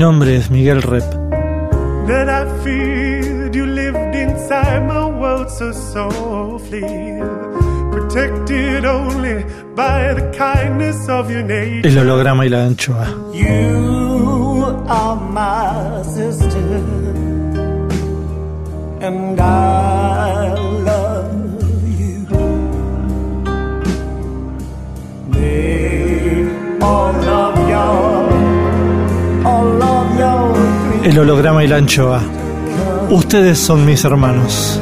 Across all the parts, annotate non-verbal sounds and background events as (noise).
Nombre es Miguel Rep. that I feared. You lived inside my world so softly, protected only by the kindness of your nature. El holograma y la anchoa. You are my sister, and I love you. May all of your, all of your El holograma y la anchoa. Ustedes son mis hermanos.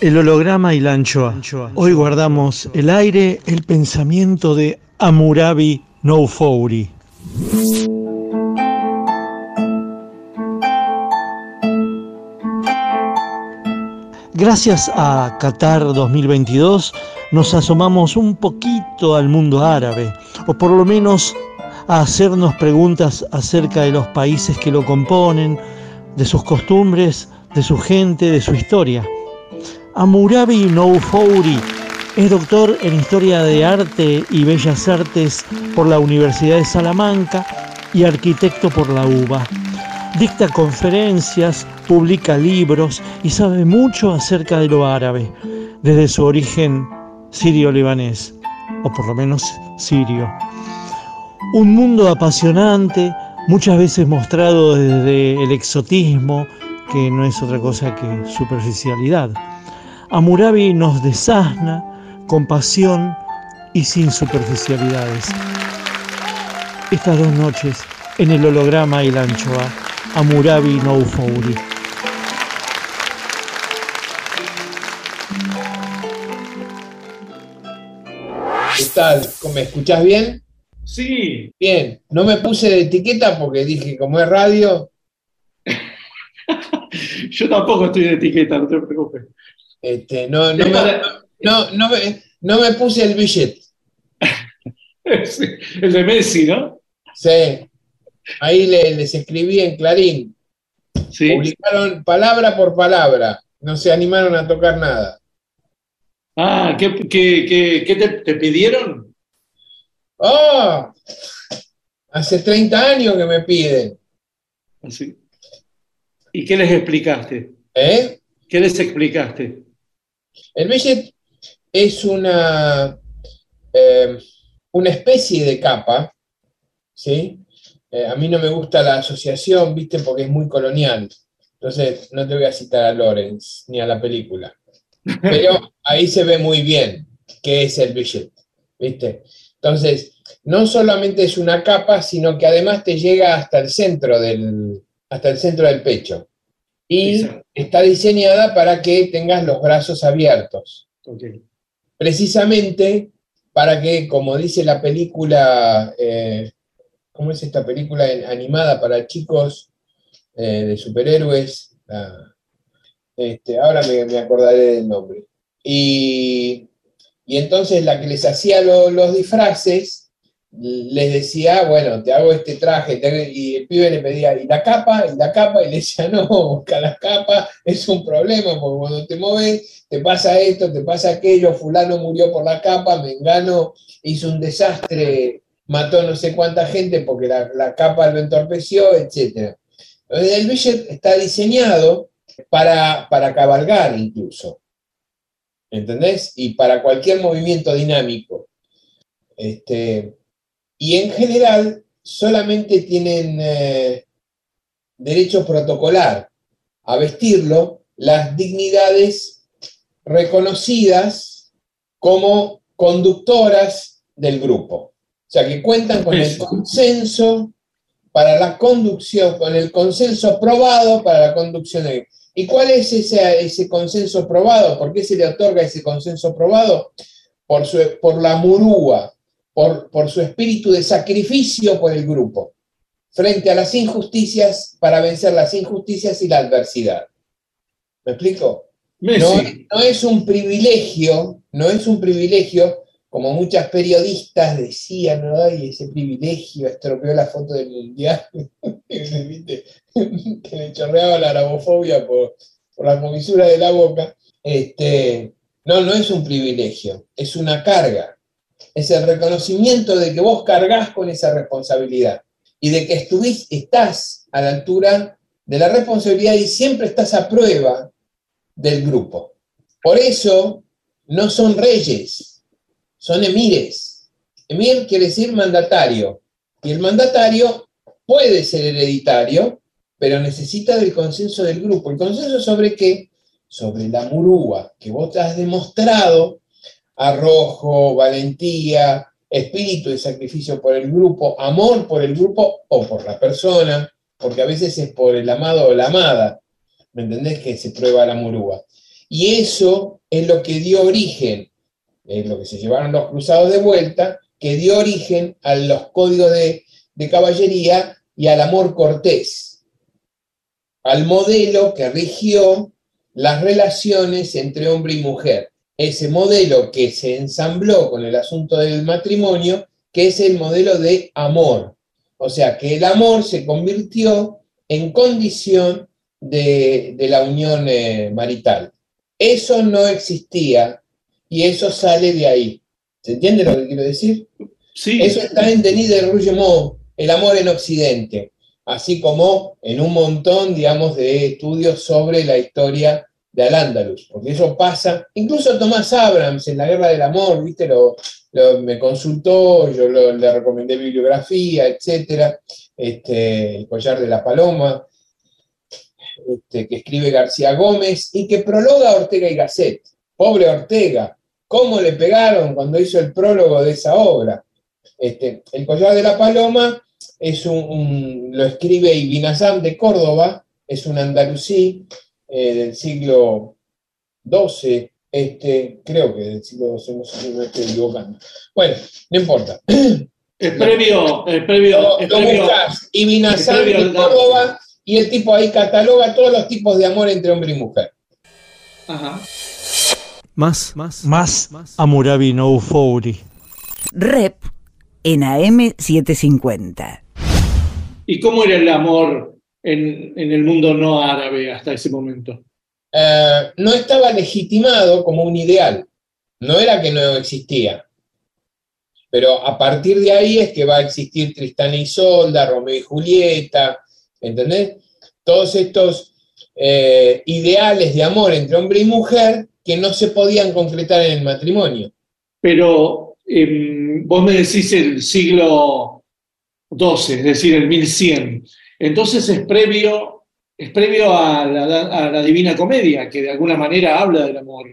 El holograma y la anchoa. Hoy guardamos el aire, el pensamiento de Amurabi Noufouri. Gracias a Qatar 2022 nos asomamos un poquito al mundo árabe, o por lo menos a hacernos preguntas acerca de los países que lo componen, de sus costumbres, de su gente, de su historia. Amurabi Noufouri es doctor en Historia de Arte y Bellas Artes por la Universidad de Salamanca y arquitecto por la UBA. Dicta conferencias, publica libros y sabe mucho acerca de lo árabe, desde su origen sirio-libanés, o por lo menos sirio. Un mundo apasionante, muchas veces mostrado desde el exotismo, que no es otra cosa que superficialidad. Amurabi nos desasna con pasión y sin superficialidades. Estas dos noches, en el holograma y la anchoa, Amurabi Noufouri. ¿Qué tal? ¿Me escuchás bien? Sí, Bien. No me puse de etiqueta porque dije, como es radio, (laughs) yo tampoco estoy de etiqueta, no te preocupes. este, no, no, me, no, no me- no me puse el billet. (laughs) Sí, El de Messi, ¿no? Sí. Ahí le- les escribí en Clarín. Sí. Publicaron palabra por palabra. No se animaron a tocar nada. Ah, ¿qué, qué- qué- qué te, te pidieron? ¡Oh! Hace 30 años que me piden. Así. ¿Y qué les explicaste? ¿Eh? ¿Qué les explicaste? El billet es una, eh, una especie de capa, ¿sí? Eh, a mí no me gusta la asociación, ¿viste? Porque es muy colonial. Entonces, no te voy a citar a Lawrence ni a la película. Pero ahí se ve muy bien qué es el billet, ¿viste? Entonces, no solamente es una capa, sino que además te llega hasta el centro del, hasta el centro del pecho. Y está diseñada para que tengas los brazos abiertos precisamente para que, como dice la película, eh, ¿cómo es esta película animada para chicos eh, de superhéroes? La- este, ahora me, me acordaré del nombre. Y, y entonces la que les hacía lo- los disfraces les decía, bueno, te hago este traje, y el pibe le pedía, ¿y la capa? ¿Y la capa? Y le decía, no, busca la capa, es un problema, porque cuando te mueves te pasa esto, te pasa aquello, fulano murió por la capa, Mengano hizo un desastre, mató no sé cuánta gente porque la, la capa lo entorpeció, etc. El billet está diseñado para, para cabalgar incluso. ¿entendés? Y para cualquier movimiento dinámico. Este, y en general solamente tienen eh, derecho protocolar a vestirlo las dignidades reconocidas como conductoras del grupo. O sea, que cuentan con el consenso para la conducción, con el consenso probado para la conducción ¿Y cuál es ese, ese consenso probado? ¿Por qué se le otorga ese consenso probado? Por, su, por la murúa, por, por su espíritu de sacrificio por el grupo, frente a las injusticias, para vencer las injusticias y la adversidad. ¿Me explico? No, no, es un privilegio, no es un privilegio, como muchas periodistas decían, ¿no? Y ese privilegio estropeó la foto del mundial, (laughs) que le chorreaba la arabofobia por, por la comisura de la boca. Este, no, no es un privilegio, es una carga. Es el reconocimiento de que vos cargas con esa responsabilidad y de que estuviste, estás a la altura de la responsabilidad y siempre estás a prueba del grupo. Por eso no son reyes, son emires. Emir quiere decir mandatario. Y el mandatario puede ser hereditario, pero necesita del consenso del grupo. ¿El consenso sobre qué? Sobre la murúa, que vos has demostrado arrojo, valentía, espíritu de sacrificio por el grupo, amor por el grupo o por la persona, porque a veces es por el amado o la amada, ¿me entendés? Que se prueba la murúa. Y eso es lo que dio origen, es lo que se llevaron los cruzados de vuelta, que dio origen a los códigos de, de caballería y al amor cortés, al modelo que rigió las relaciones entre hombre y mujer. Ese modelo que se ensambló con el asunto del matrimonio, que es el modelo de amor. O sea, que el amor se convirtió en condición de, la unión eh, marital. Eso no existía y eso sale de ahí. ¿Se entiende lo que quiero decir? Sí. Eso está en Denis de Rougemont, El amor en Occidente, así como en un montón, digamos, de estudios sobre la historia de Al-Ándalus, porque eso pasa, incluso Tomás Abrams en la Guerra del Amor, ¿viste? Lo, me consultó, yo le recomendé bibliografía, etcétera, este, El collar de la paloma, este, que escribe García Gómez y que prologa Ortega y Gasset. Pobre Ortega, ¿cómo le pegaron cuando hizo el prólogo de esa obra? Este, el collar de la paloma es un, lo escribe Ibn de Córdoba, es un andalusí eh, del siglo XII, este, creo que del siglo XII, no sé si me estoy equivocando. Bueno, no importa. El previo, el previo, el previo, Ibn de Córdoba y el tipo ahí cataloga todos los tipos de amor entre hombre y mujer. Ajá. Más, más, más, más Amurabi no Fouri. Rep en AM750. ¿Y cómo era el amor en, en el mundo no árabe hasta ese momento? Uh, no estaba legitimado como un ideal. No era que no existía. Pero a partir de ahí es que va a existir Tristán y Isolda, Romeo y Julieta, ¿entendés? Todos estos eh, ideales de amor entre hombre y mujer que no se podían concretar en el matrimonio. Pero eh, vos me decís el siglo XII, es decir, el 1100. Entonces es previo, es previo a la, a la Divina Comedia, que de alguna manera habla del amor.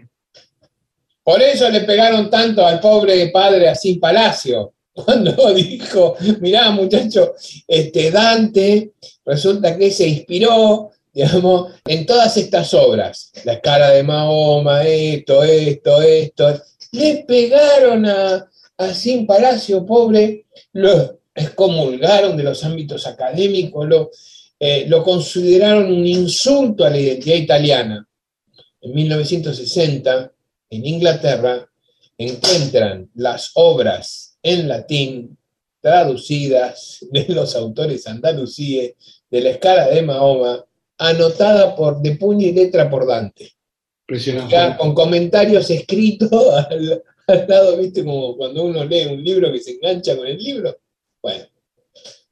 Por eso le pegaron tanto al pobre padre así Palacio, (laughs) cuando dijo, mirá muchacho, este Dante resulta que se inspiró, digamos, en todas estas obras, la cara de Mahoma, esto, esto, esto, le pegaron a, a Sin Palacio, pobre, lo excomulgaron de los ámbitos académicos, lo, eh, lo consideraron un insulto a la identidad italiana. En 1960, en Inglaterra, encuentran las obras en latín traducidas de los autores andalusíes de la escala de Mahoma, anotada por de puño y letra por Dante. Ya, con comentarios escritos (laughs) al, al, lado, viste, como cuando uno lee un libro que se engancha con el libro. Bueno,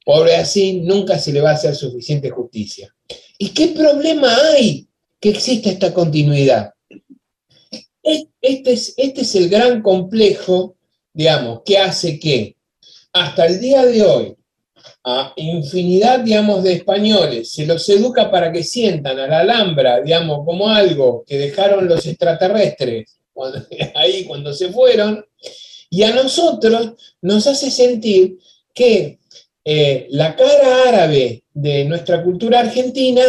pobre así, nunca se le va a hacer suficiente justicia. ¿Y qué problema hay que exista esta continuidad? este es, este es el gran complejo, digamos, que hace que hasta el día de hoy a infinidad, digamos, de españoles se los educa para que sientan a la Alhambra, digamos, como algo que dejaron los extraterrestres (laughs) ahí cuando se fueron, y a nosotros nos hace sentir que eh, la cara árabe de nuestra cultura argentina,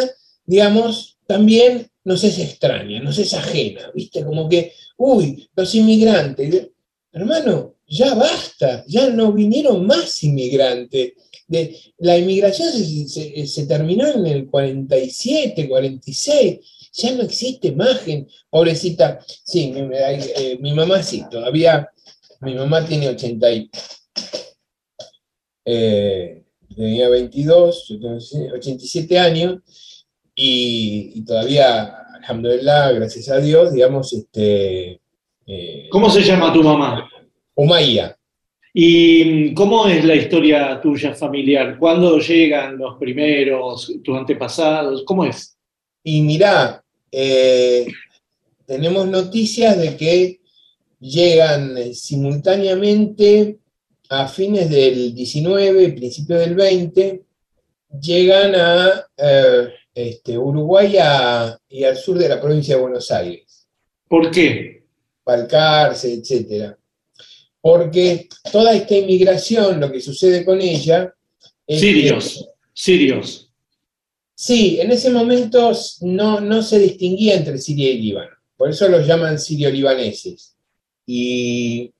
digamos, también nos es extraña, nos es ajena, ¿viste? Como que, uy, los inmigrantes. Hermano, ya basta, ya no vinieron más inmigrantes. De, la inmigración se, terminó en el 47, 46, ya no existe imagen. Pobrecita, sí, mi, eh, mi mamá sí, todavía, mi mamá tiene 80 y, eh, tenía 22, yo tengo 87 años, y, todavía, alhamdulillah, gracias a Dios, digamos, este... Eh, ¿Cómo se llama tu mamá? Umayya. ¿Y cómo es la historia tuya familiar? ¿Cuándo llegan los primeros, tus antepasados? ¿Cómo es? Y mirá, eh, tenemos noticias de que llegan simultáneamente a fines del 19, principio del 20, llegan a eh, este, Uruguay y al sur de la provincia de Buenos Aires. ¿Por qué? Palcarse, etcétera. Porque toda esta inmigración, lo que sucede con ella... sirios, sirios. Sí, en ese momento no, no se distinguía entre Siria y Líbano. Por eso los llaman sirio-libaneses. Y,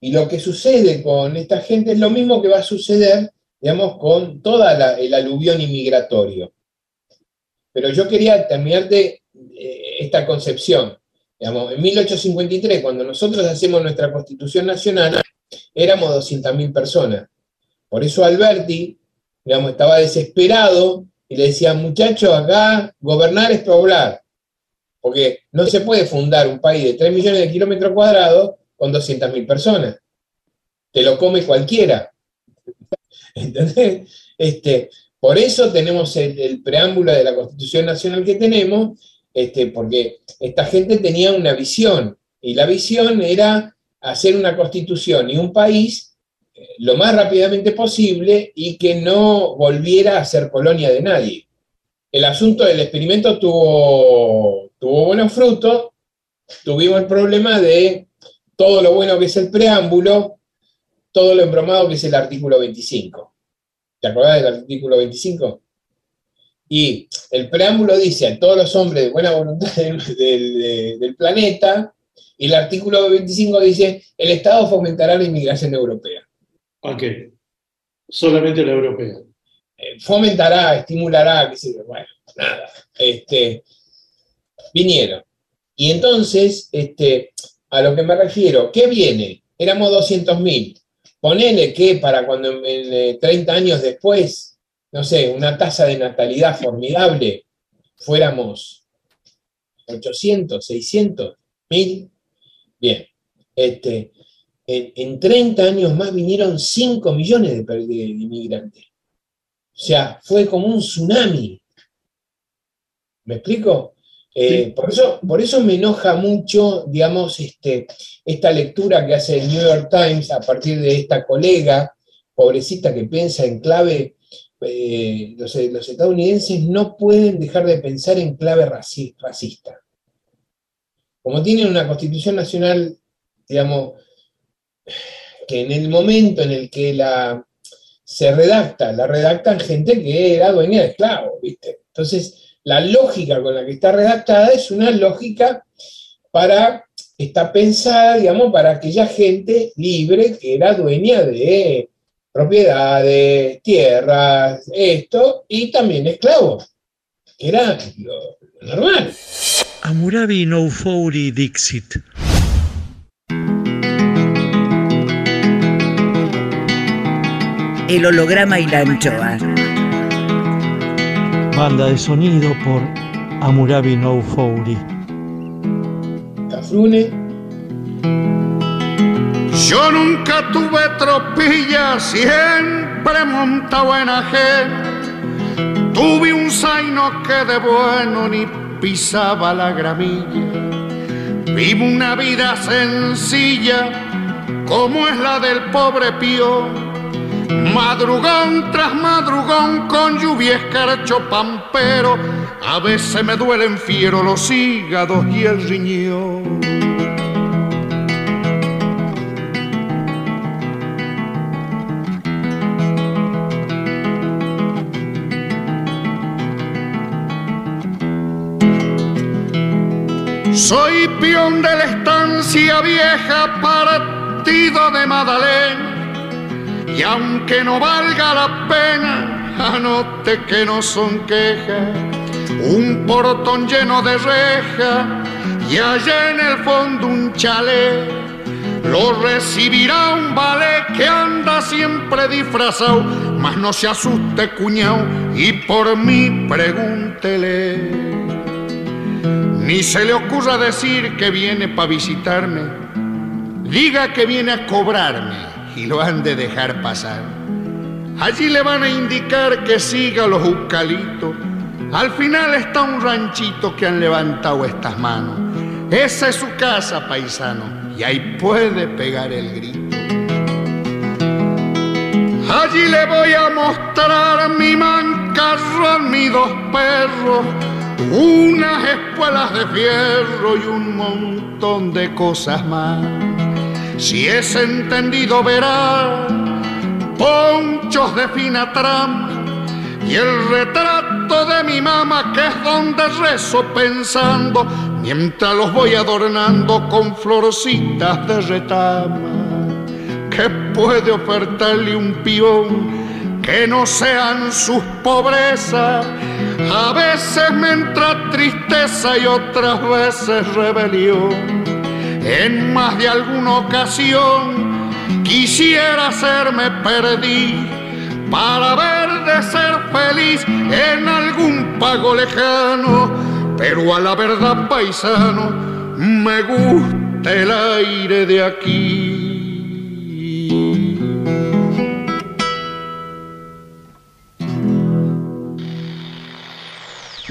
y, lo que sucede con esta gente es lo mismo que va a suceder, digamos, con toda el aluvión inmigratorio. Pero yo quería terminar de eh, esta concepción. Digamos, en 1853, cuando nosotros hacemos nuestra Constitución Nacional, éramos 200.000 personas. Por eso Alberti, digamos, estaba desesperado y le decía, muchachos, acá gobernar es poblar. Porque no se puede fundar un país de 3 millones de kilómetros cuadrados con 200.000 personas. Te lo come cualquiera. (laughs) ¿Entendés? Este, por eso tenemos el, preámbulo de la Constitución Nacional que tenemos, este, porque esta gente tenía una visión, y la visión era hacer una constitución y un país eh, lo más rápidamente posible y que no volviera a ser colonia de nadie. El asunto del experimento tuvo, tuvo buenos frutos, tuvimos el problema de todo lo bueno que es el preámbulo, todo lo embromado que es el artículo 25. ¿Te acordás del artículo 25? Y el preámbulo dice a todos los hombres de buena voluntad del, planeta, y el artículo 25 dice, el Estado fomentará la inmigración europea. Ok, solamente la europea. Eh, fomentará, estimulará, qué sé yo, bueno, nada. Este, vinieron. Y entonces, este, a lo que me refiero, ¿qué viene? Éramos 200.000. Ponele que para cuando en, 30 años después, no sé, una tasa de natalidad formidable, fuéramos 800, 600, 1000. Bien, este, en, 30 años más vinieron 5 millones de, de inmigrantes. O sea, fue como un tsunami. ¿Me explico? Eh, por, eso, por eso me enoja mucho, digamos, este, esta lectura que hace el New York Times a partir de esta colega, pobrecita que piensa en clave, eh, los, estadounidenses no pueden dejar de pensar en clave racista. Como tienen una constitución nacional, digamos, que en el momento en el que la se redacta, la redactan gente que era dueña de esclavos, ¿viste? Entonces, la lógica con la que está redactada es una lógica para, está pensada, digamos, para aquella gente libre que era dueña de propiedades, tierras, esto, y también esclavos, que era lo, normal. Amurabi no fouri dixit. El holograma y la anchoa banda de sonido por Amurabi No Fouri. Cafrune. Yo nunca tuve tropilla, siempre montado en ajén. Tuve un zaino que de bueno ni pisaba la gramilla. Vivo una vida sencilla como es la del pobre pío. Madrugón tras madrugón con lluvia escarcho pampero. A veces me duelen fiero los hígados y el riñón. Soy peón de la estancia vieja, partido de Madalena. Y aunque no valga la pena, anote que no son quejas. Un portón lleno de reja y allá en el fondo un chalet. Lo recibirá un ballet que anda siempre disfrazado, mas no se asuste cuñao y por mí pregúntele. Ni se le ocurra decir que viene para visitarme. Diga que viene a cobrarme y lo han de dejar pasar. Allí le van a indicar que siga los eucaliptos. Al final está un ranchito que han levantado estas manos. Esa es su casa, paisano, y ahí puede pegar el grito. Allí le voy a mostrar mi mancarrón, mis dos perros unas espuelas de fierro y un montón de cosas más. Si es entendido verá ponchos de fina trama y el retrato de mi mamá que es donde rezo pensando mientras los voy adornando con florcitas de retama. ¿Qué puede ofertarle un pión que no sean sus pobrezas? A veces me entra tristeza y otras veces rebelión. En más de alguna ocasión quisiera hacerme perdí para ver de ser feliz en algún pago lejano. Pero a la verdad, paisano, me gusta el aire de aquí.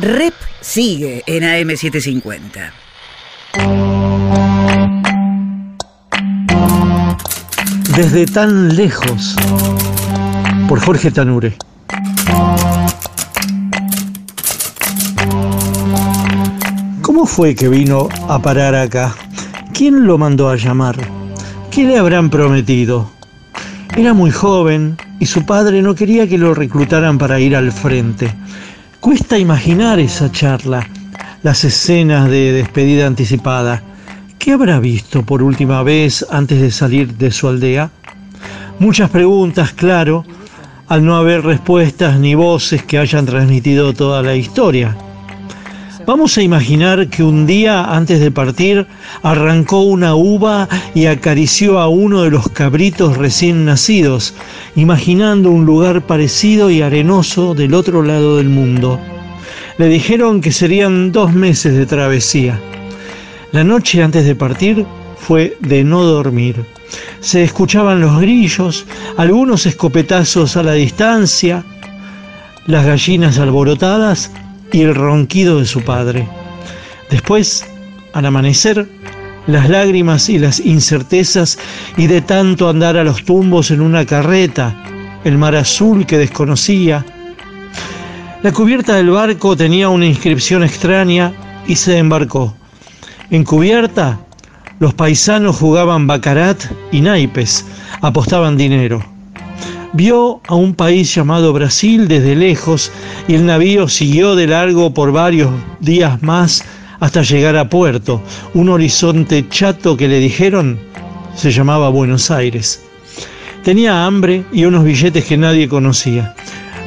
Rep sigue en AM750. Desde tan lejos, por Jorge Tanure. ¿Cómo fue que vino a parar acá? ¿Quién lo mandó a llamar? ¿Qué le habrán prometido? Era muy joven y su padre no quería que lo reclutaran para ir al frente. Cuesta imaginar esa charla, las escenas de despedida anticipada. ¿Qué habrá visto por última vez antes de salir de su aldea? Muchas preguntas, claro, al no haber respuestas ni voces que hayan transmitido toda la historia. Vamos a imaginar que un día antes de partir arrancó una uva y acarició a uno de los cabritos recién nacidos, imaginando un lugar parecido y arenoso del otro lado del mundo. Le dijeron que serían dos meses de travesía. La noche antes de partir fue de no dormir. Se escuchaban los grillos, algunos escopetazos a la distancia, las gallinas alborotadas y el ronquido de su padre. Después, al amanecer, las lágrimas y las incertezas y de tanto andar a los tumbos en una carreta, el mar azul que desconocía. La cubierta del barco tenía una inscripción extraña y se embarcó. En cubierta, los paisanos jugaban bacarat y naipes, apostaban dinero. Vio a un país llamado Brasil desde lejos y el navío siguió de largo por varios días más hasta llegar a puerto, un horizonte chato que le dijeron se llamaba Buenos Aires. Tenía hambre y unos billetes que nadie conocía.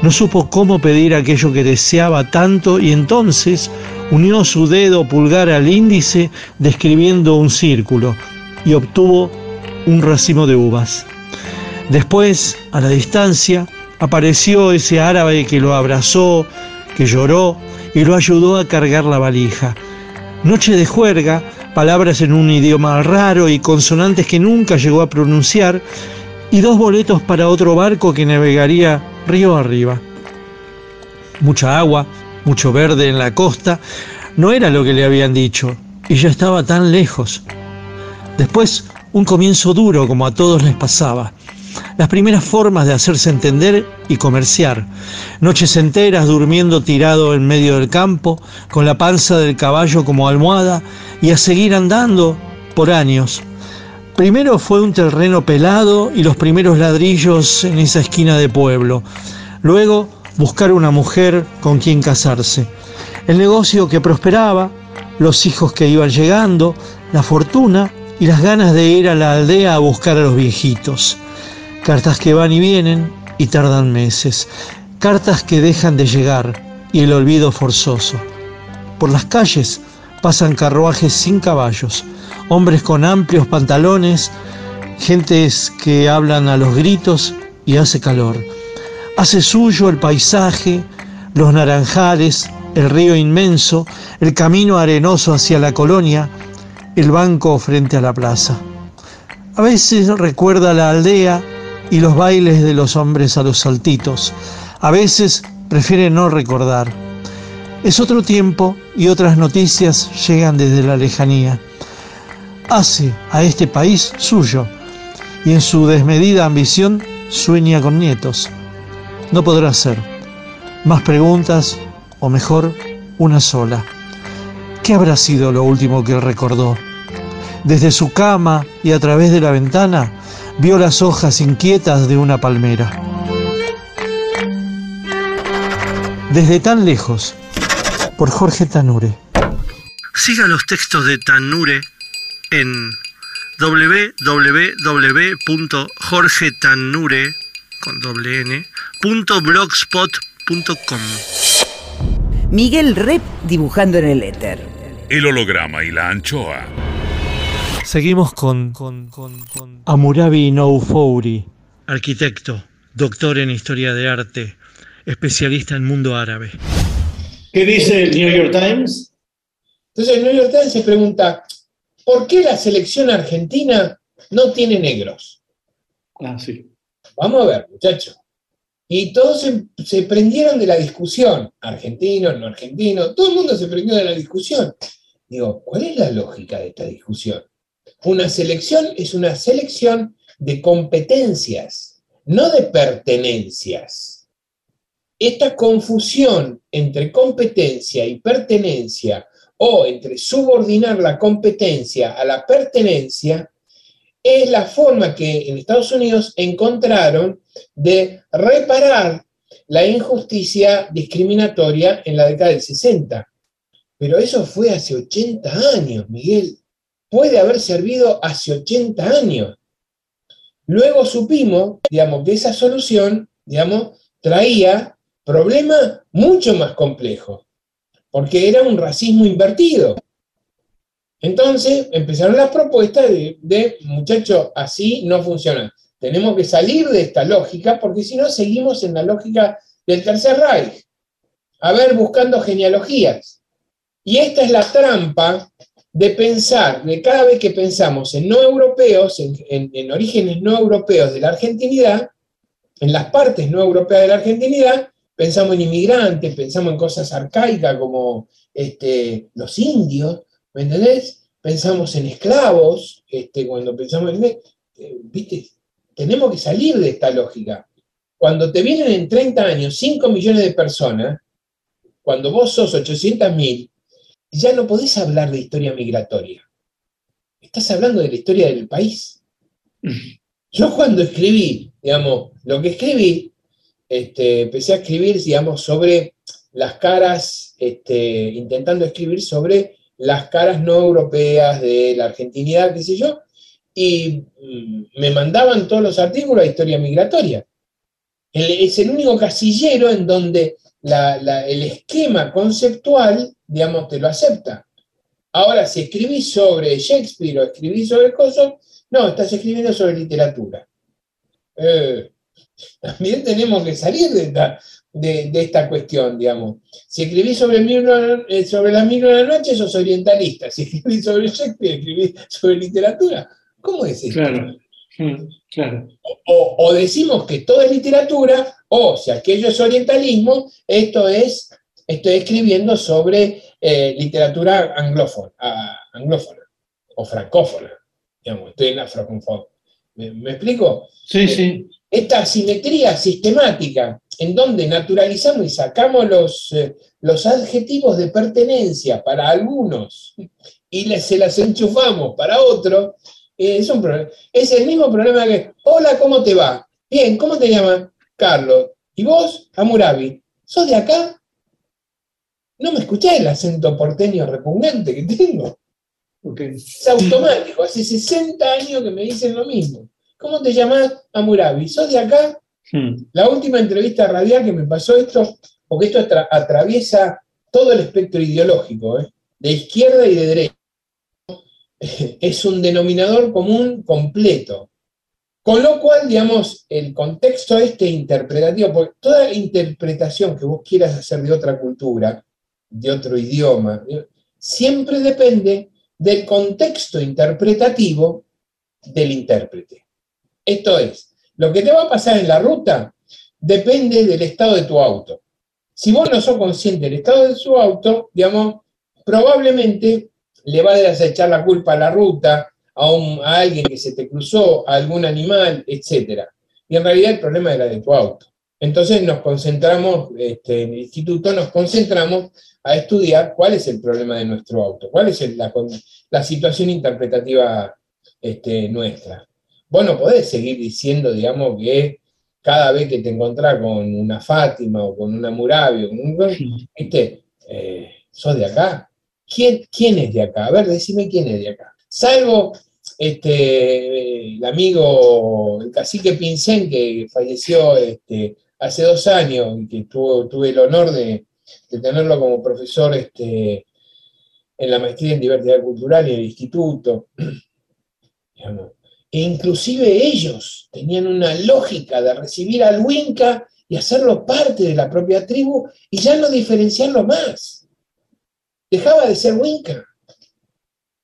No supo cómo pedir aquello que deseaba tanto y entonces unió su dedo pulgar al índice describiendo un círculo y obtuvo un racimo de uvas. Después, a la distancia, apareció ese árabe que lo abrazó, que lloró y lo ayudó a cargar la valija. Noche de juerga, palabras en un idioma raro y consonantes que nunca llegó a pronunciar, y dos boletos para otro barco que navegaría río arriba. Mucha agua, mucho verde en la costa, no era lo que le habían dicho. y ya estaba tan lejos. Después, un comienzo duro como a todos les pasaba. Las primeras formas de hacerse entender y comerciar. Noches enteras durmiendo tirado en medio del campo, con la panza del caballo como almohada, y a seguir andando por años. Primero fue un terreno pelado y los primeros ladrillos en esa esquina de pueblo. Luego buscar una mujer con quien casarse. El negocio que prosperaba, los hijos que iban llegando, la fortuna y las ganas de ir a la aldea a buscar a los viejitos. Cartas que van y vienen y tardan meses. Cartas que dejan de llegar y el olvido forzoso. Por las calles pasan carruajes sin caballos, hombres con amplios pantalones, gentes que hablan a los gritos y hace calor. Hace suyo el paisaje, los naranjales, el río inmenso, el camino arenoso hacia la colonia, el banco frente a la plaza. A veces recuerda la aldea y los bailes de los hombres a los saltitos. A veces prefiere no recordar. Es otro tiempo y otras noticias llegan desde la lejanía. Hace a este país suyo y en su desmedida ambición sueña con nietos. No podrá ser. Más preguntas, o mejor, una sola. ¿Qué habrá sido lo último que recordó? Desde su cama y a través de la ventana vio las hojas inquietas de una palmera. Desde tan lejos, por Jorge Tanure. Siga los textos de Tanure en www.jorgetanure.blogspot.com Miguel Rep dibujando en el éter. El holograma y la anchoa. Seguimos con, Amurabi Noufouri, arquitecto, doctor en historia de arte, especialista en mundo árabe. ¿Qué dice el New York Times? Entonces el New York Times se pregunta, ¿por qué la selección argentina no tiene negros? Ah, sí. Vamos a ver, muchachos. Y todos se, se prendieron de la discusión, argentinos, no argentinos, todo el mundo se prendió de la discusión. Digo, ¿cuál es la lógica de esta discusión? Una selección es una selección de competencias, no de pertenencias. Esta confusión entre competencia y pertenencia o entre subordinar la competencia a la pertenencia es la forma que en Estados Unidos encontraron de reparar la injusticia discriminatoria en la década del 60. Pero eso fue hace 80 años, Miguel puede haber servido hace 80 años. Luego supimos, digamos, que esa solución, digamos, traía problemas mucho más complejos, porque era un racismo invertido. Entonces empezaron las propuestas de, de muchachos, así no funciona. Tenemos que salir de esta lógica, porque si no seguimos en la lógica del Tercer Reich. A ver, buscando genealogías. Y esta es la trampa de pensar, de cada vez que pensamos en no europeos, en, orígenes no europeos de la argentinidad, en las partes no europeas de la argentinidad, pensamos en inmigrantes, pensamos en cosas arcaicas como este, los indios, ¿me entendés? Pensamos en esclavos, este, cuando pensamos en... Eh, ¿Viste? Tenemos que salir de esta lógica. Cuando te vienen en 30 años 5 millones de personas, cuando vos sos 800 mil, ya no podés hablar de historia migratoria. Estás hablando de la historia del país. Yo cuando escribí, digamos, lo que escribí, este, empecé a escribir, digamos, sobre las caras, este, intentando escribir sobre las caras no europeas de la argentinidad, qué sé yo, y mm, me mandaban todos los artículos de historia migratoria. es el único casillero en donde el esquema conceptual digamos, te lo acepta. Ahora, si escribís sobre Shakespeare o escribís sobre cosas, no, estás escribiendo sobre literatura. Eh, también tenemos que salir de esta, cuestión, digamos. Si escribís sobre, el eh, sobre las mil de la noche, sos orientalista. Si escribís sobre Shakespeare, escribís sobre literatura. ¿Cómo es esto? Claro, mm, claro. O, o, decimos que todo es literatura, o si aquello es orientalismo, esto es estoy escribiendo sobre eh, literatura anglófona, ah, anglófona o francófona. Digamos, estoy en la francófona. ¿Me, me explico? Sí, sí. esta asimetría sistemática en donde naturalizamos y sacamos los, eh, los adjetivos de pertenencia para algunos y les- se las enchufamos para otros, eh, es, un problema. es el mismo problema que, hola, ¿cómo te va? Bien, ¿cómo te llamas? Carlos. ¿Y vos? Amurabi. ¿Sos de acá? No me escuchás el acento porteño repugnante que tengo. Ok. Es automático, hace 60 años que me dicen lo mismo. ¿Cómo te llamás Amurabi? ¿Sos de acá? Hmm. La última entrevista radial que me pasó esto, porque esto atra- atraviesa todo el espectro ideológico, ¿eh? de izquierda y de derecha. (laughs) Es un denominador común completo. Con lo cual, digamos, el contexto este interpretativo, porque toda interpretación que vos quieras hacer de otra cultura, de otro idioma, siempre depende del contexto interpretativo del intérprete. Esto es, lo que te va a pasar en la ruta depende del estado de tu auto. Si vos no sos consciente del estado de su auto, digamos, probablemente le vas a echar la culpa a la ruta, a, un- a alguien que se te cruzó, a algún animal, etc. Y en realidad el problema era de tu auto. Entonces nos concentramos, este, en el instituto nos concentramos a estudiar cuál es el problema de nuestro auto, cuál es el- la, situación interpretativa este, nuestra. Vos no podés seguir diciendo, digamos, que cada vez que te encontrás con una Fátima o con una Murabi, o con un- ¿viste? Eh, ¿sos de acá? ¿Quién, ¿Quién es de acá? A ver, decime quién es de acá. Salvo este, el amigo, el cacique Pincén, que falleció este, hace dos años y que tuve el honor de, tenerlo como profesor este, en la maestría en diversidad cultural y en el instituto. (clears throat) E inclusive ellos tenían una lógica de recibir al Winca y hacerlo parte de la propia tribu y ya no diferenciarlo más. Dejaba de ser Winca.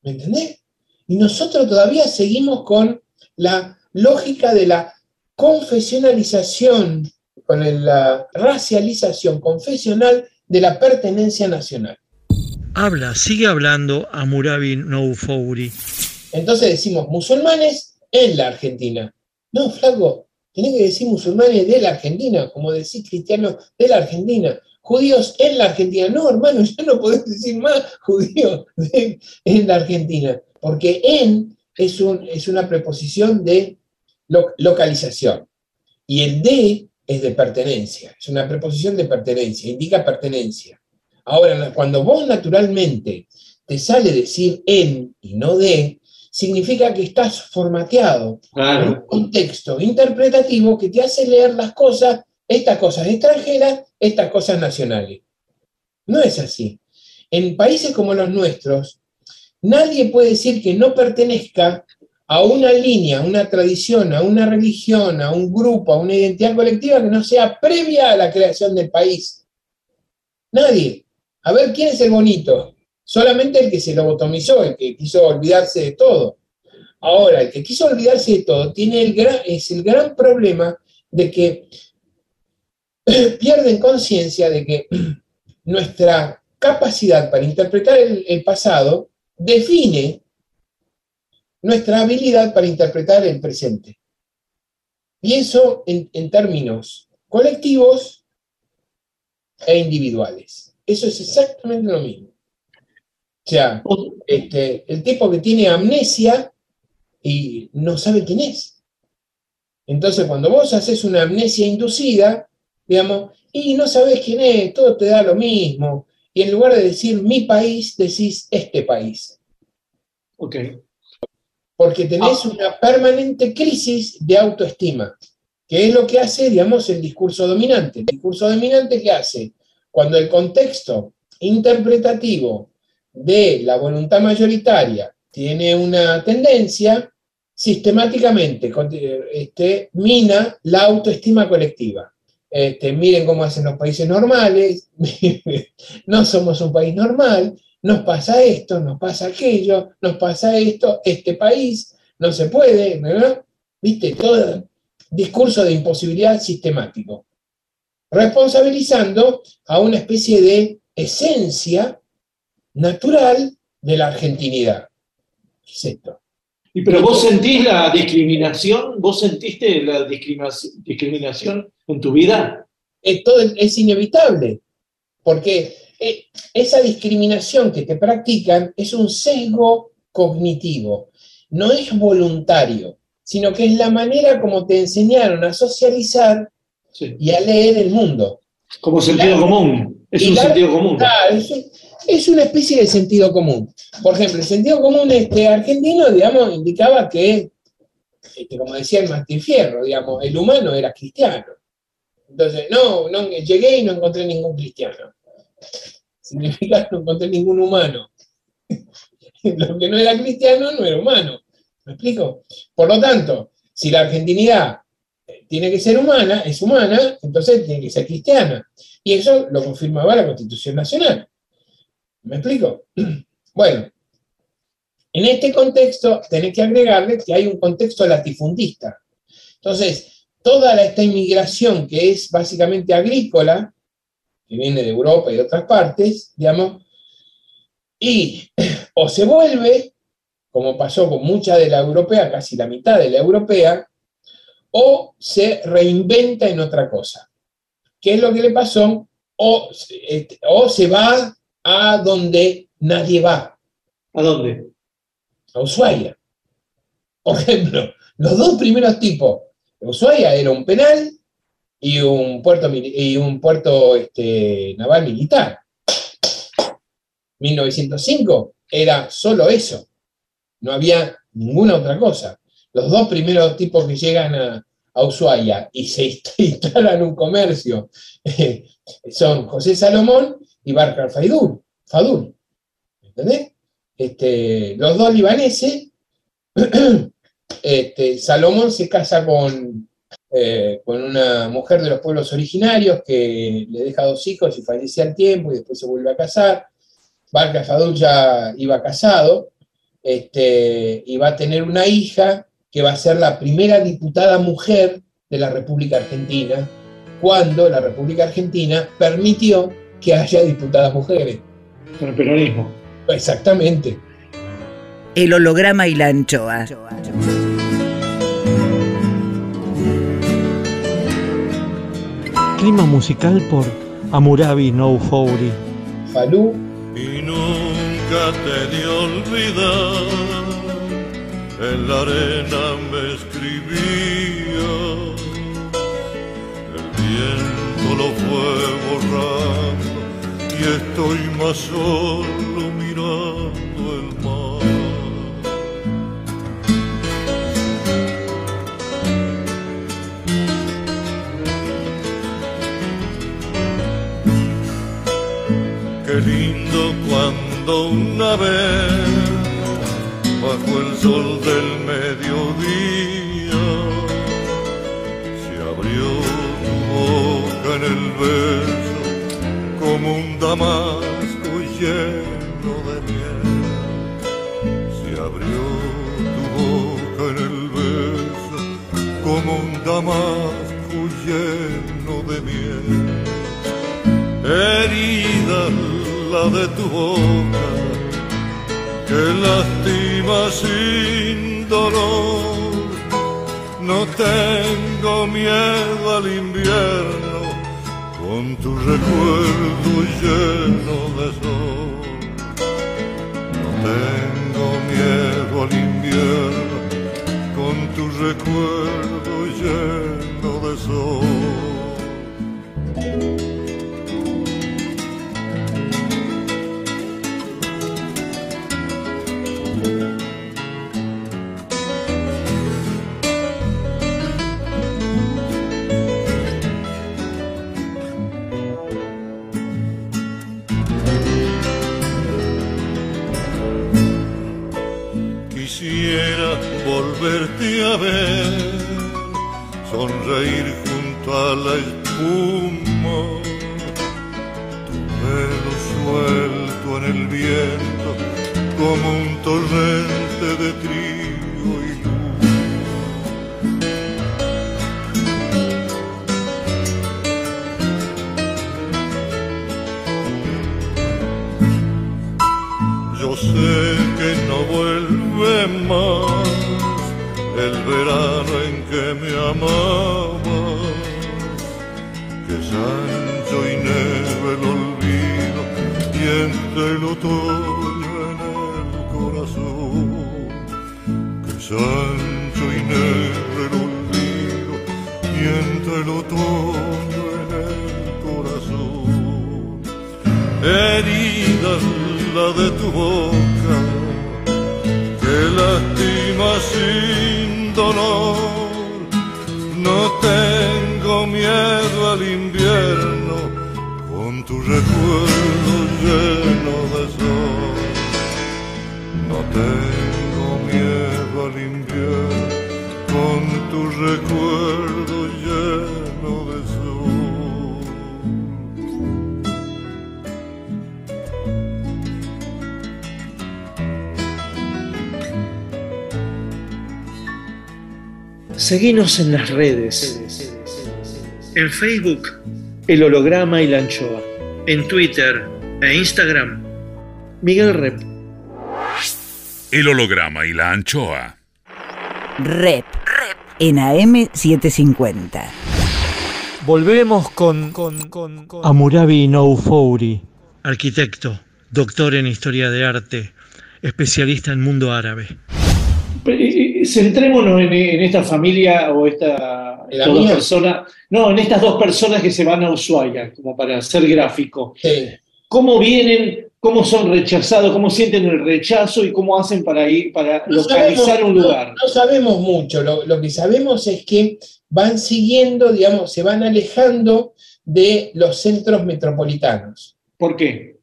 ¿Me entendés? Y nosotros todavía seguimos con la lógica de la confesionalización, con la racialización confesional de la pertenencia nacional. Habla, sigue hablando a Murabi Noufouri. Entonces decimos musulmanes en la Argentina. No, flaco, tenés que decir musulmanes de la Argentina, como decís cristianos de la Argentina. Judíos en la Argentina. No, hermano, ya no podés decir más judíos de- en la Argentina, porque en es, un- es una preposición de lo- localización. Y el de es de pertenencia, es una preposición de pertenencia, indica pertenencia. Ahora, cuando vos naturalmente te sale decir en y no de, significa que estás formateado en un Claro. contexto interpretativo que te hace leer las cosas, estas cosas extranjeras, estas cosas nacionales. No es así. En países como los nuestros, nadie puede decir que no pertenezca a una línea, a una tradición, a una religión, a un grupo, a una identidad colectiva que no sea previa a la creación del país. Nadie. A ver, ¿quién es el bonito? Solamente el que se lobotomizó, el que quiso olvidarse de todo. Ahora, el que quiso olvidarse de todo tiene el gran, es el gran problema de que (clears throat) pierden conciencia de que (clears throat) nuestra capacidad para interpretar el, pasado define nuestra habilidad para interpretar el presente. Y eso en, en términos colectivos e individuales. Eso es exactamente lo mismo. O sea, este, el tipo que tiene amnesia y no sabe quién es. Entonces, cuando vos haces una amnesia inducida, digamos, y no sabés quién es, todo te da lo mismo. Y en lugar de decir mi país, decís este país. Ok. Porque tenés una permanente crisis de autoestima, que es lo que hace, digamos, el discurso dominante. El discurso dominante que hace cuando el contexto interpretativo de la voluntad mayoritaria tiene una tendencia, sistemáticamente este, mina la autoestima colectiva. Este, miren cómo hacen los países normales, (laughs) no somos un país normal, nos pasa esto, nos pasa aquello, nos pasa esto, este país, no se puede, ¿verdad? ¿Viste? Todo discurso de imposibilidad sistemático. responsabilizando a una especie de esencia natural de la argentinidad. ¿Qué es esto? Y pero vos sentís la discriminación, vos sentiste la discriminación en tu vida. Esto es inevitable, porque eh, esa discriminación que te practican es un sesgo cognitivo, no es voluntario, sino que es la manera como te enseñaron a socializar Sí. y a leer el mundo. Como sentido común. Es un la- sentido común. Claro, es, es una especie de sentido común. Por ejemplo, el sentido común este argentino, digamos, indicaba que, como decía el Martín Fierro, digamos, el humano era cristiano. Entonces, no, no, llegué y no encontré ningún cristiano. Significa no encontré ningún humano. (laughs) Lo que no era cristiano no era humano. ¿Me explico? Por lo tanto, si la argentinidad tiene que ser humana, es humana, entonces tiene que ser cristiana. Y eso lo confirmaba la Constitución Nacional. ¿Me explico? (clears throat) Bueno, en este contexto tenés que agregarle que hay un contexto latifundista. Entonces, toda esta inmigración que es básicamente agrícola, que viene de Europa y de otras partes, digamos, y (clears throat) o se vuelve, como pasó con mucha de la europea, casi la mitad de la europea, o se reinventa en otra cosa. ¿Qué es lo que le pasó? O, este, o se va a donde nadie va, ¿A dónde? a Ushuaia. Por ejemplo, los dos primeros tipos, Ushuaia era un penal y un puerto, y un puerto este, naval militar. 1905 era solo eso, no había ninguna otra cosa. Los dos primeros tipos que llegan a, a Ushuaia y se inst- (laughs) instalan un comercio eh, son José Salomón y Barcar Fadul. Fadul ¿Entendés? Este, los dos libaneses, (clears throat) este, Salomón se casa con, eh, con una mujer de los pueblos originarios que le deja dos hijos y fallece al tiempo y después se vuelve a casar. Barca Fadul ya iba casado este, y va a tener una hija que va a ser la primera diputada mujer de la República Argentina, cuando la República Argentina permitió que haya diputadas mujeres. Con el peronismo. Exactamente. El holograma y la anchoa. Clima musical por Amurabi No Fouri. Falú, y nunca te de olvidar. En la arena me escribía, el viento lo fue borrando y estoy más solo mirando el mar. Qué lindo cuando una vez, bajo el sol del mediodía, en el beso como un damasco lleno de miel. Se abrió tu boca en el beso como un damasco lleno de miel herida la de tu boca que lastima sin dolor. No tengo miedo al invierno con tu recuerdo lleno de sol. No tengo miedo al invierno con tu recuerdo lleno de sol. volverte a ver, sonreír junto a la espuma, tu pelo suelto en el viento como un torrente de trigo y luz. Yo sé que no vuelve más amabas, que es ancho y neve el olvido y entre el otoño en el corazón, que es ancho y neve el olvido y entre el otoño en el corazón, herida la de tu boca que lastima sin dolor. No tengo miedo al invierno con tu recuerdo lleno de sol. No tengo miedo al invierno con tu recuerdo Seguinos en las redes. En Facebook, El Holograma y la Anchoa. En Twitter e Instagram, Miguel Rep. El holograma y la anchoa. Rep. En AM750. Volvemos con, Amurabi Noufouri, arquitecto, doctor en historia de arte, especialista en mundo árabe. Centrémonos en, en esta familia o esta ¿En la estas dos personas. No, en estas dos personas que se van a Ushuaia, como para ser gráfico. Sí. ¿Cómo vienen? ¿Cómo son rechazados? ¿Cómo sienten el rechazo? ¿Y cómo hacen para ir, para No localizar sabemos- un no- lugar? No, sabemos mucho, lo, lo que sabemos es que van siguiendo, digamos, se van alejando de los centros metropolitanos. ¿Por qué?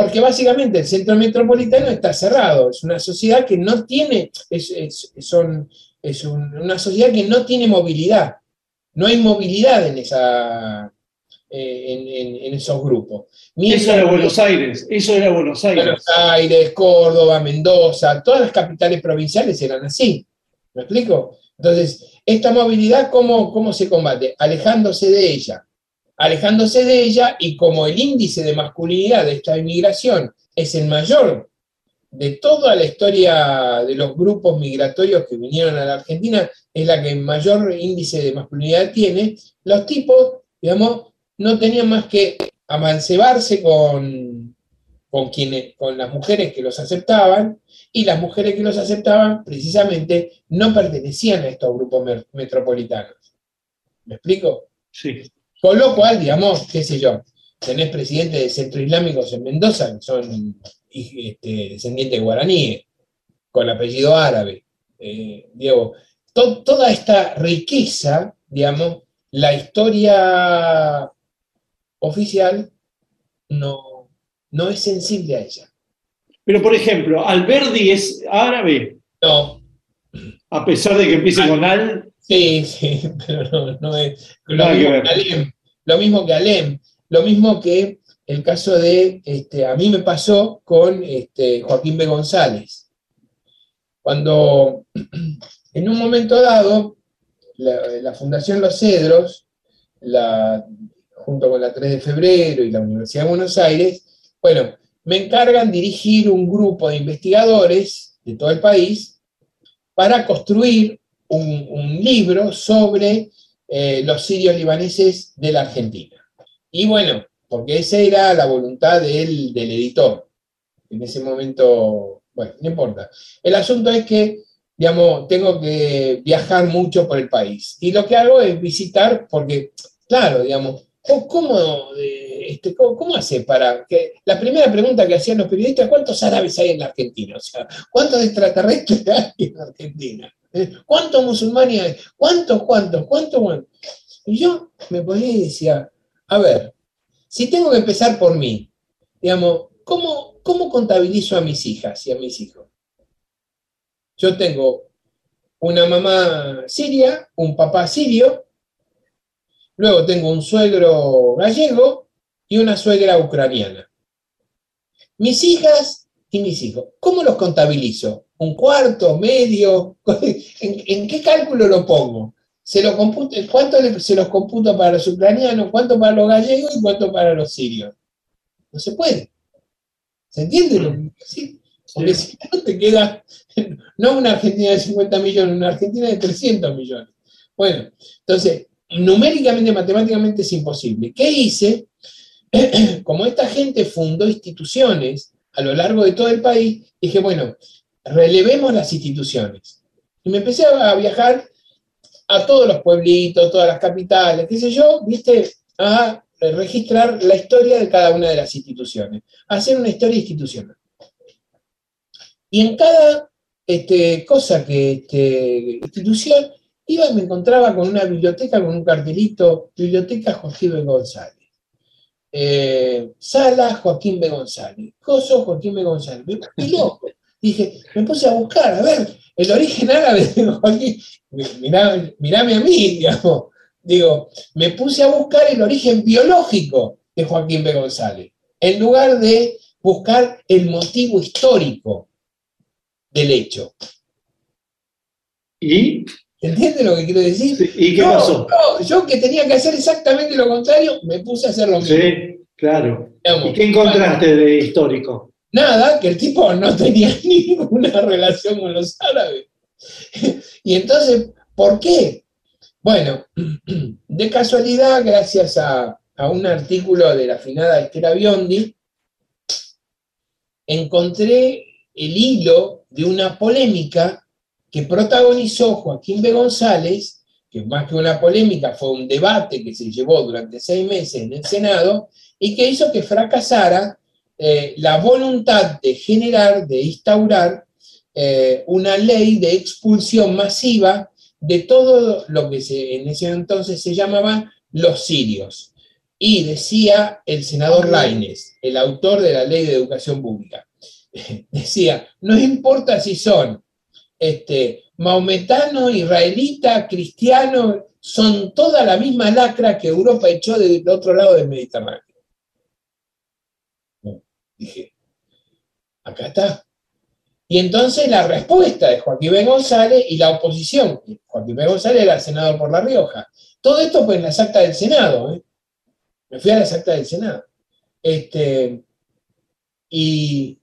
Porque básicamente el centro metropolitano está cerrado, es una sociedad que no tiene, es, es- son, es un- una sociedad que no tiene movilidad, no hay movilidad en, esa, eh, en, en- en esos grupos. Eso era Buenos Aires, eso era Buenos Aires. Buenos Aires, Córdoba, Mendoza, todas las capitales provinciales eran así. ¿Me explico? Entonces, esta movilidad, ¿cómo, cómo se combate? Alejándose de ella. Alejándose de ella y como el índice de masculinidad de esta inmigración es el mayor de toda la historia de los grupos migratorios que vinieron a la Argentina, es la que mayor índice de masculinidad tiene, los tipos, digamos, no tenían más que amancebarse con, con, quienes, con las mujeres que los aceptaban, y las mujeres que los aceptaban precisamente no pertenecían a estos grupos metropolitanos. ¿Me explico? Sí. Con lo cual, digamos, qué sé yo, tenés presidentes de centro islámicos en Mendoza que son este, descendientes guaraníes, con apellido árabe. Eh, to- toda esta riqueza, digamos, la historia oficial no, no es sensible a ella. Pero, por ejemplo, Alberdi es árabe, No, a pesar de que empiece con Al. Sí, sí, (laughs) pero no, no es. Lo mismo que Alem, lo mismo que Alem, lo mismo que el caso de, este, a mí me pasó con este, Joaquín B. González. Cuando (clears throat) en un momento dado, la, la Fundación Los Cedros, la- junto con la 3 de febrero y la Universidad de Buenos Aires, bueno, me encargan dirigir un grupo de investigadores de todo el país para construir un, libro sobre eh, los sirios libaneses de la Argentina. Y bueno, porque esa era la voluntad del, del editor. En ese momento, bueno, no importa. El asunto es que, digamos, tengo que viajar mucho por el país. Y lo que hago es visitar, porque, claro, digamos, ¿cómo, cómo, eh, este, cómo hace para que... La primera pregunta que hacían los periodistas, ¿cuántos árabes hay en la Argentina? O sea, ¿cuántos extraterrestres hay en la Argentina? ¿Eh? ¿Cuántos musulmanes hay? ¿Cuántos, cuántos, cuántos, cuántos? Y yo me ponía y decía, a ver, si tengo que empezar por mí, digamos, ¿cómo, cómo contabilizo a mis hijas y a mis hijos? Yo tengo una mamá siria, un papá sirio, luego tengo un suegro gallego y una suegra ucraniana. Mis hijas y mis hijos, ¿cómo los contabilizo? ¿Un cuarto, medio? (laughs) ¿En, en qué cálculo lo pongo? Se lo computo, ¿Cuánto se los computo para los ucranianos? ¿Cuánto para los gallegos y cuánto para los sirios? No se puede. ¿Se entiende lo que decir? Porque si no te queda, (laughs) no una Argentina de 50 millones, una Argentina de 300 millones. Bueno, entonces, numéricamente, matemáticamente es imposible. ¿Qué hice? (clears throat) Como esta gente fundó instituciones a lo largo de todo el país, dije, bueno, relevemos las instituciones. Y me empecé a viajar a todos los pueblitos, todas las capitales, qué sé yo, viste, a registrar la historia de cada una de las instituciones, hacer una historia institucional. Y en cada este, cosa que, este, institución, iba me encontraba con una biblioteca, con un cartelito, Biblioteca Joaquín B. González. Eh, sala Joaquín B. González. Coso Joaquín B. González. Me. Dije, me puse a buscar, a ver, el origen árabe (laughs) de Joaquín. Mirame a mí, digamos. Digo, me puse a buscar el origen biológico de Joaquín B. González, en lugar de buscar el motivo histórico del hecho. ¿Y? ¿Entiendes lo que quiero decir? Sí, ¿Y qué No, pasó? no, yo que tenía que hacer exactamente lo contrario, me puse a hacer lo mismo. Sí, claro. Digamos, ¿Y qué encontraste de histórico? Nada, que el tipo no tenía (laughs) ninguna relación con los árabes. Y entonces, ¿por qué? Bueno, (clears throat) de casualidad, gracias a, a un artículo de la afinada Estela Biondi, encontré el hilo de una polémica que protagonizó Joaquín B. González, que más que una polémica fue un debate que se llevó durante seis meses en el Senado y que hizo que fracasara eh, la voluntad de generar, de instaurar eh, una ley de expulsión masiva de todo lo que se, en ese entonces se llamaban los sirios. Y decía el senador Laines, el autor de la ley de educación pública, (laughs) decía, no importa si son este, maometanos, israelitas, cristianos, son toda la misma lacra que Europa echó del otro lado del Mediterráneo. Dije, acá está. Y entonces la respuesta de Joaquín B. González y la oposición. Joaquín B. González era senador por La Rioja. Todo esto pues en las actas del Senado. ¿eh? Me fui a las actas del Senado. Este, y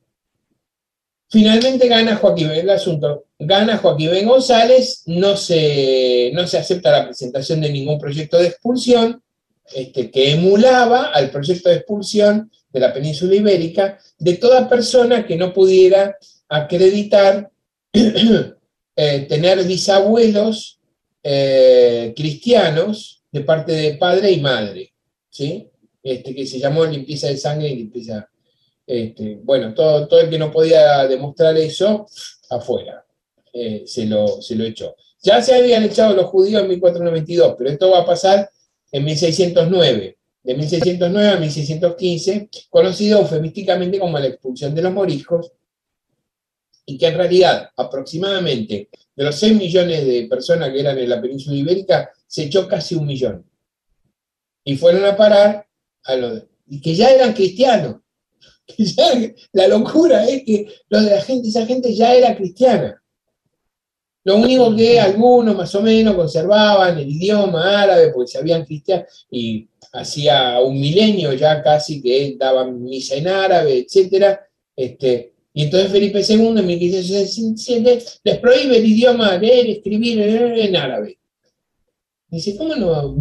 finalmente gana Joaquín B. El asunto. Gana Joaquín B. González, no se, no se acepta la presentación de ningún proyecto de expulsión este, que emulaba al proyecto de expulsión de la península ibérica de toda persona que no pudiera acreditar (clears throat) eh, tener bisabuelos eh, cristianos de parte de padre y madre, ¿sí? Este, que se llamó limpieza de sangre y limpieza. este, bueno, todo, todo el que no podía demostrar eso, afuera, eh, se, lo, se lo echó. Ya se habían echado los judíos en 1492, pero esto va a pasar en 1609 de 1609 a 1615, conocido eufemísticamente como la expulsión de los moriscos, y que en realidad aproximadamente de los 6 millones de personas que eran en la península ibérica, se echó casi un millón. Y fueron a parar a los y que ya eran cristianos. (laughs) La locura es que los de esa gente ya era cristiana. Lo único que algunos más o menos conservaban el idioma árabe porque sabían cristiano y hacía un milenio ya casi que daban misa en árabe, etc. Este, y entonces Felipe II en 1567 les prohíbe el idioma leer, escribir en árabe. Dice, ¿cómo no?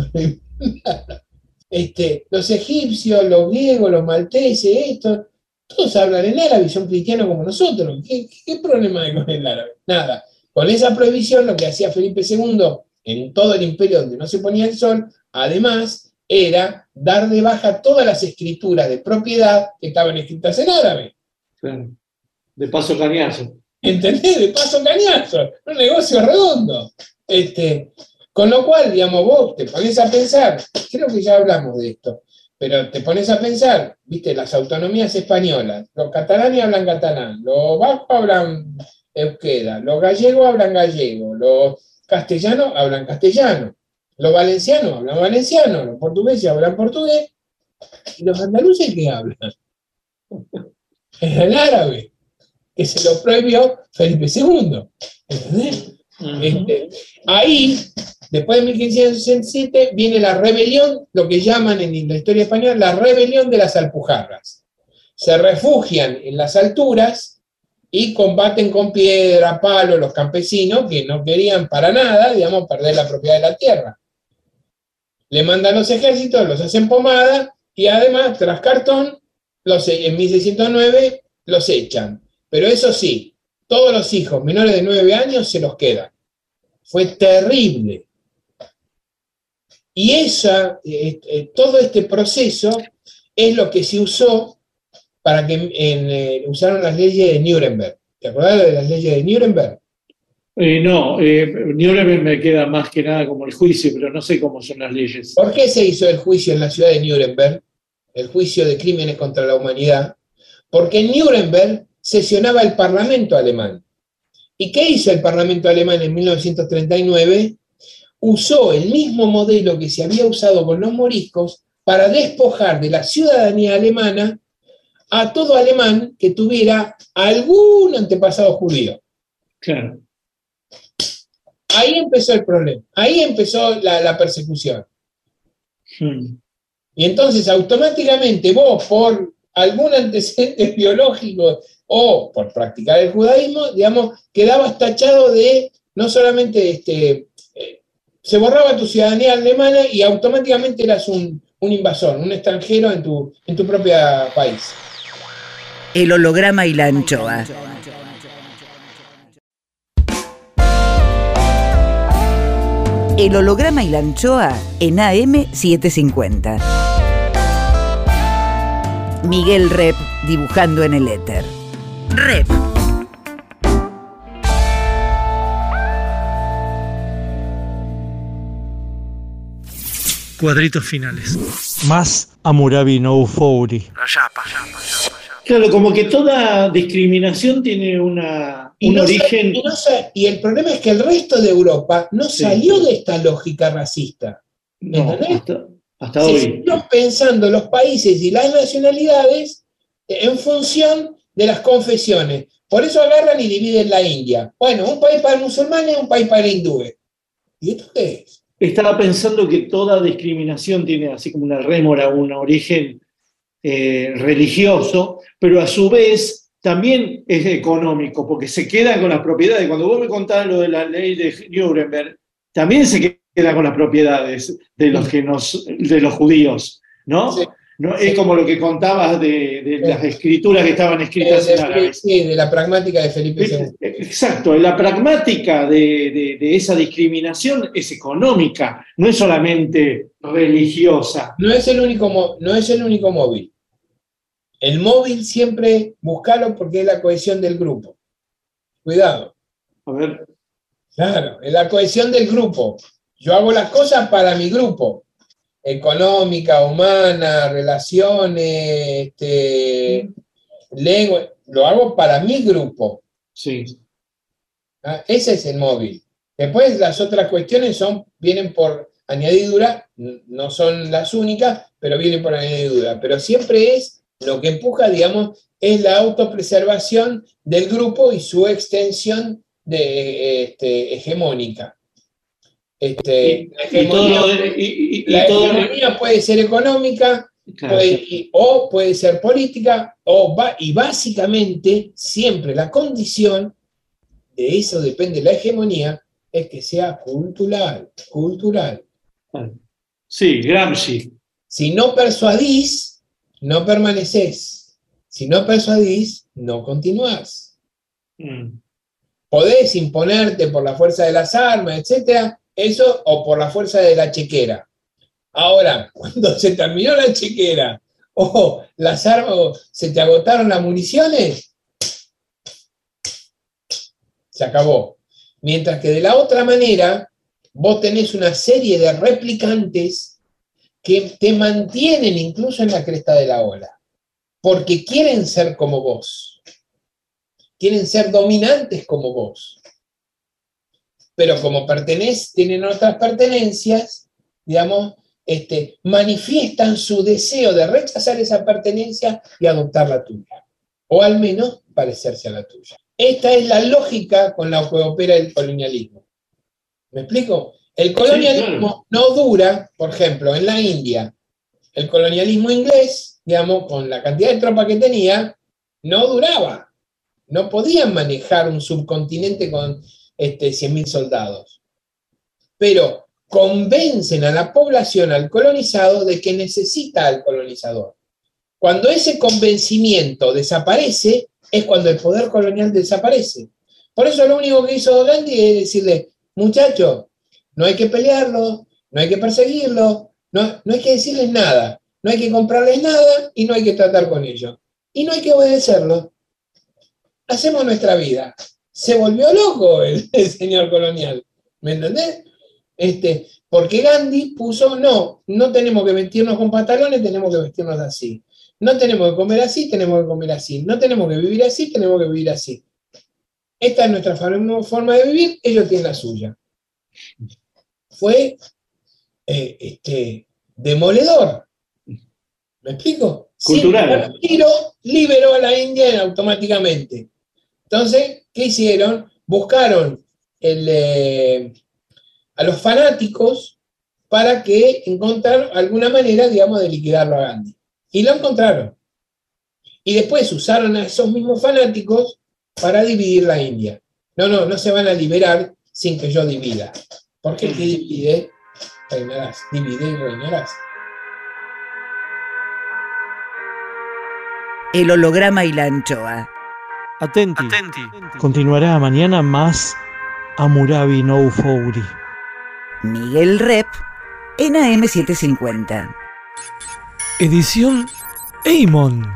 Este, los egipcios, los griegos, los malteses, estos, todos hablan en árabe y son cristianos como nosotros. ¿Qué, qué- qué problema hay con el árabe? Nada. Con esa prohibición, lo que hacía Felipe II en todo el imperio donde no se ponía el sol, además, era dar de baja todas las escrituras de propiedad que estaban escritas en árabe. Claro. De paso cañazo. ¿Entendés? De paso cañazo. Un negocio redondo. Este, con lo cual, digamos, vos te pones a pensar, creo que ya hablamos de esto, pero te pones a pensar, viste, las autonomías españolas, los catalanes hablan catalán, los vascos hablan euskera, los gallegos hablan gallego, los castellanos hablan castellano, los valencianos hablan valenciano, los portugueses hablan portugués, y los andaluces ¿qué hablan? (laughs) El árabe, que se lo prohibió Felipe II. ¿entendés? Este, ahí, después de 1567, viene la rebelión, lo que llaman en la historia española la rebelión de las Alpujarras. Se refugian en las alturas y combaten con piedra, palo, los campesinos que no querían para nada, digamos, perder la propiedad de la tierra. Le mandan los ejércitos, los hacen pomada y además, tras cartón, los, en 1609 los echan. Pero eso sí, todos los hijos menores de 9 años se los quedan. Fue terrible. Y esa, eh, eh, todo este proceso es lo que se usó para que en, eh, usaron las leyes de Nuremberg. ¿Te acuerdas de las leyes de Nuremberg? Eh, no, eh, Nuremberg me queda más que nada como el juicio, pero no sé cómo son las leyes. ¿Por qué se hizo el juicio en la ciudad de Nuremberg? El juicio de crímenes contra la humanidad. Porque en Nuremberg sesionaba el Parlamento alemán. ¿Y qué hizo el Parlamento alemán en 1939? Usó el mismo modelo que se había usado con los moriscos para despojar de la ciudadanía alemana a todo alemán que tuviera algún antepasado judío. Claro. Ahí empezó el problema, ahí empezó la, la persecución. Hmm. Y entonces automáticamente vos, por algún antecedente (laughs) biológico o por practicar el judaísmo, digamos, quedabas tachado de no solamente este, eh, se borraba tu ciudadanía alemana y automáticamente eras un, un invasor, un extranjero en tu, en tu propio país. El holograma y la anchoa. El holograma y la anchoa en AM750. Miguel Rep dibujando en el éter. Rep. Cuadritos finales. Más Amurabi no Fouri. Claro, como que toda discriminación tiene una, Y, un no sa- origen. y no sa- y el problema es que el resto de Europa no Sí. salió de esta lógica racista. No, hasta, hasta Se hoy. siguieron pensando los países y las nacionalidades en función de las confesiones. Por eso agarran y dividen la India. Bueno, un país para musulmanes, un país para hindúes. ¿Y esto qué es? Estaba pensando que toda discriminación tiene así como una rémora, un origen eh, religioso, pero a su vez también es económico, porque se quedan con las propiedades. Cuando vos me contabas lo de la ley de Nuremberg, también se queda con las propiedades de los, que nos, de los judíos, ¿no? Sí. ¿No? Sí. Es como lo que contabas de, de las escrituras que estaban escritas Eh, en árabe. de, sí, de la pragmática de Felipe II. Exacto, la pragmática de, de- de esa discriminación es económica, no es solamente religiosa. No es el único, no es el único móvil. El móvil siempre buscalo porque es la cohesión del grupo. Cuidado. A ver, Claro, es la cohesión del grupo. Yo hago las cosas para mi grupo. Económica, humana, relaciones, este, lengua. Lo hago para mi grupo. sí, ¿ah? Ese es el móvil. Después las otras cuestiones son, vienen por añadidura, no son las únicas, pero vienen por añadidura. Pero siempre es lo que empuja, digamos, es la autopreservación del grupo y su extensión de, este, hegemónica. Este, la y, todo hegemonía, lo de- y- y- y la todo lo- hegemonía puede ser económica, claro, puede- y- o puede ser política, o y básicamente siempre la condición, de eso depende la hegemonía, es que sea cultural, cultural. sí, Gramsci, Si no persuadís, no permaneces. Si no persuadís, no continuás. Mm, Podés imponerte por la fuerza de las armas, etcétera, eso, o por la fuerza de la chequera. Ahora, (laughs) cuando se terminó la chequera, o las armas, se te agotaron las municiones, se acabó. Mientras que de la otra manera, vos tenés una serie de replicantes que te mantienen incluso en la cresta de la ola, porque quieren ser como vos, quieren ser dominantes como vos, pero como pertenecen, tienen otras pertenencias, digamos, este, manifiestan su deseo de rechazar esa pertenencia y adoptar la tuya, o al menos parecerse a la tuya. Esta es la lógica con la que opera el colonialismo. ¿Me explico? El colonialismo no dura, por ejemplo, en la India, el colonialismo inglés, digamos, con la cantidad de tropas que tenía, no duraba. No podían manejar un subcontinente con este, 100.000 soldados. Pero convencen a la población, al colonizado, de que necesita al colonizador. Cuando ese convencimiento desaparece, es cuando el poder colonial desaparece. Por eso lo único que hizo Gandhi es decirle, muchacho, no hay que pelearlo, no hay que perseguirlo, no, no hay que decirles nada, no hay que comprarles nada y no hay que tratar con ellos. Y no hay que obedecerlo. Hacemos nuestra vida. Se volvió loco el, (laughs) el señor colonial. ¿Me entendés? Este, porque Gandhi puso, no, no tenemos que vestirnos con pantalones, tenemos que vestirnos así. No tenemos que comer así, tenemos que comer así. No tenemos que vivir así, tenemos que vivir así. Esta es nuestra forma de vivir, ellos tienen la suya. Fue eh, este, demoledor. ¿Me explico? Cultural. Sí, liberó a la India automáticamente. Entonces, ¿qué hicieron? Buscaron el, eh, a los fanáticos para que encontraran alguna manera, digamos, de liquidarlo a Gandhi. Y lo encontraron. Y después usaron a esos mismos fanáticos para dividir la India. No, no, no se van a liberar sin que yo divida. Porque el que divide, reinarás. Divide y reinarás. El holograma y la anchoa. Atenti. Continuará mañana más Amurabi No Fouri. Miguel Rep en AM750. Edición Eimon.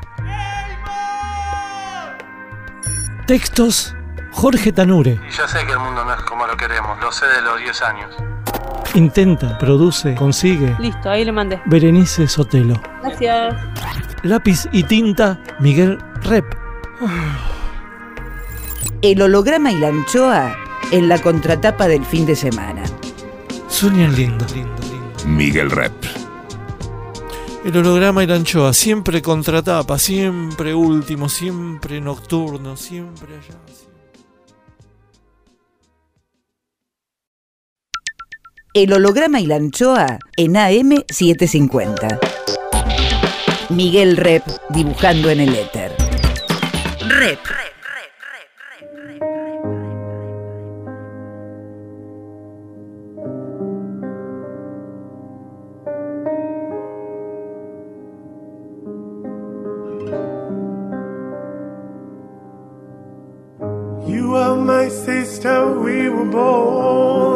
Textos Jorge Tanure. Y ya sé que el mundo no es como lo queremos, lo sé de los 10 años. Intenta, produce, consigue. Listo, ahí le mandé. Berenice Sotelo. Gracias. Lápiz y tinta Miguel Rep. El holograma y la anchoa en la contratapa del fin de semana. Sueñan lindo. Miguel Rep. El holograma y la anchoa, siempre contratapa, siempre último, siempre nocturno, siempre allá. El holograma y la anchoa en AM750. Miguel Rep dibujando en el éter. Rep. You are my sister, we were born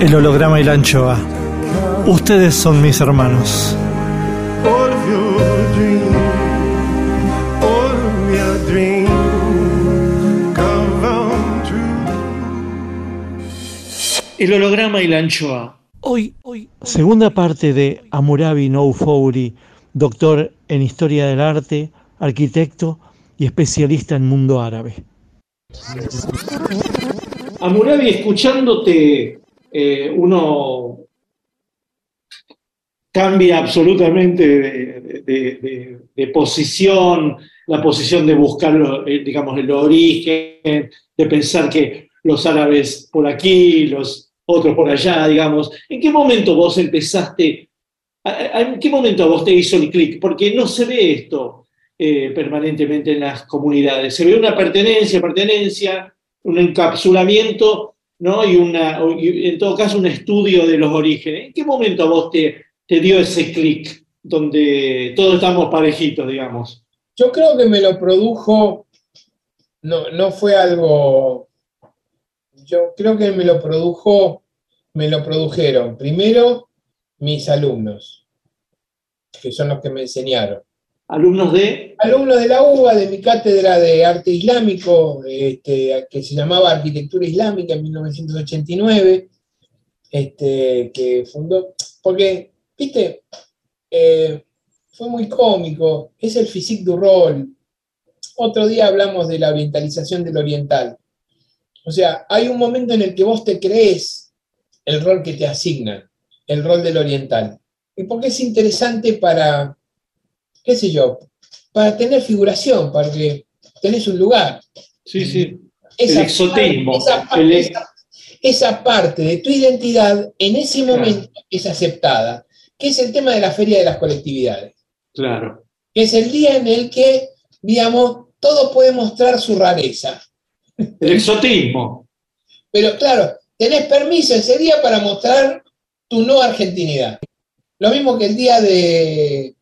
El holograma y la anchoa. Ustedes son mis hermanos. El holograma y la anchoa. Hoy, hoy. Segunda parte de Amurabi No Fouri, doctor en historia del arte, arquitecto y especialista en mundo árabe. Amurabi, escuchándote, eh, uno cambia absolutamente de, posición, la posición de buscar, eh, digamos, el origen, de pensar que los árabes por aquí, los otros por allá, digamos. ¿En qué momento vos empezaste, en qué momento vos te hizo el clic? Porque no se ve esto eh, permanentemente en las comunidades. Se ve una pertenencia, pertenencia, un encapsulamiento, ¿no? Y, una, y en todo caso un estudio de los orígenes. ¿En qué momento vos te, te dio ese clic donde todos estamos parejitos, digamos? Yo creo que me lo produjo, no, no fue algo, yo creo que me lo produjo, me lo produjeron primero mis alumnos, que son los que me enseñaron. Alumnos de. Alumnos de la UBA, de mi cátedra de arte islámico, este, que se llamaba Arquitectura Islámica en 1989, este, que fundó, porque, viste, eh, fue muy cómico, es el physique du rol. Otro día hablamos de la orientalización del oriental. O sea, hay un momento en el que vos te crees el rol que te asignan, el rol del oriental. Y porque es interesante para, qué sé yo, para tener figuración, para que tenés un lugar. Sí, sí. Esa el exotismo. esa parte- el- esa- esa parte de tu identidad en ese momento es aceptada, que es el tema de la feria de las colectividades, Claro. que es el día en el que, digamos, todo puede mostrar su rareza. El exotismo. Pero claro, tenés permiso ese día para mostrar tu no argentinidad. Lo mismo que el día de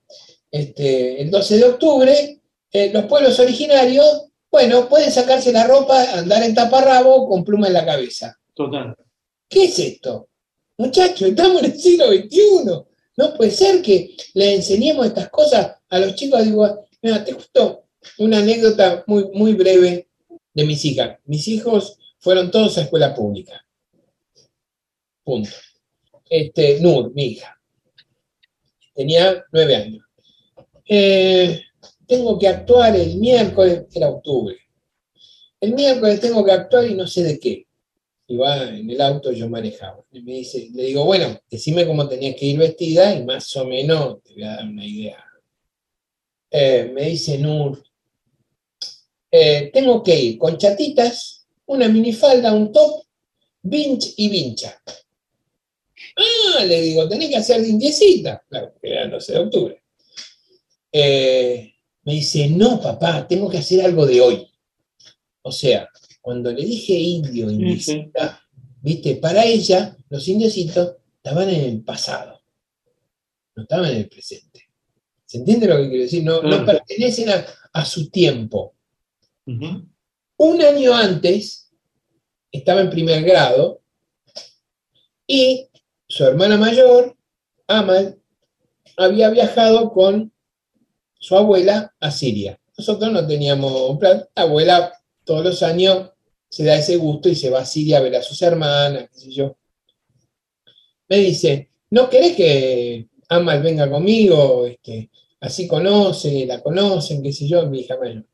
este, el 12 de octubre, eh, los pueblos originarios, bueno, pueden sacarse la ropa, andar en taparrabo con pluma en la cabeza. Total. ¿Qué es esto? Muchachos, estamos en el siglo XXI. No puede ser que le enseñemos estas cosas a los chicos. Digo, mira, te justo una anécdota muy, muy breve de mis hijas. Mis hijos fueron todos a escuela pública. Punto. Este, Nur, mi hija. Tenía nueve años. Eh, tengo que actuar el miércoles, era octubre. El miércoles tengo que actuar y no sé de qué iba en el auto, yo manejaba. Y me dice, le digo, bueno, decime cómo tenías que ir vestida y más o menos te voy a dar una idea. Eh, me dice Nur, eh, tengo que ir con chatitas, una minifalda, un top, vinch y vincha. Ah, le digo, tenés que hacer de. Claro, que era el 12 de octubre. Eh, me dice, no, papá, tengo que hacer algo de hoy. O sea, cuando le dije indio, indiecita, viste, para ella, los indiecitos estaban en el pasado, no estaban en el presente. ¿Se entiende lo que quiero decir? No, pertenecen a, a su tiempo. Un año antes, estaba en primer grado, y su hermana mayor, Amal, había viajado con su abuela a Siria. Nosotros no teníamos un plan. La abuela todos los años se da ese gusto y se va a Siria a ver a sus hermanas, qué sé yo. Me dice, ¿no querés que Amal venga conmigo? Este, así conoce, la conocen, qué sé yo, mi hija mayor.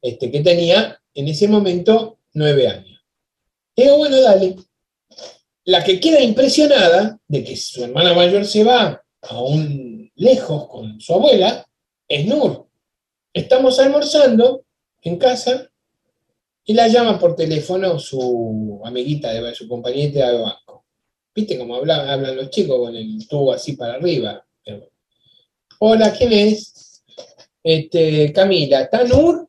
Este, que tenía en ese momento nueve años. Digo, bueno, dale. La que queda impresionada de que su hermana mayor se va aún lejos con su abuela es Nur. Estamos almorzando en casa y la llama por teléfono su amiguita, de, su compañera de banco. ¿Viste cómo hablan, hablan los chicos con el tubo así para arriba? Hola, ¿quién es? Este, Camila, ¿está Nur?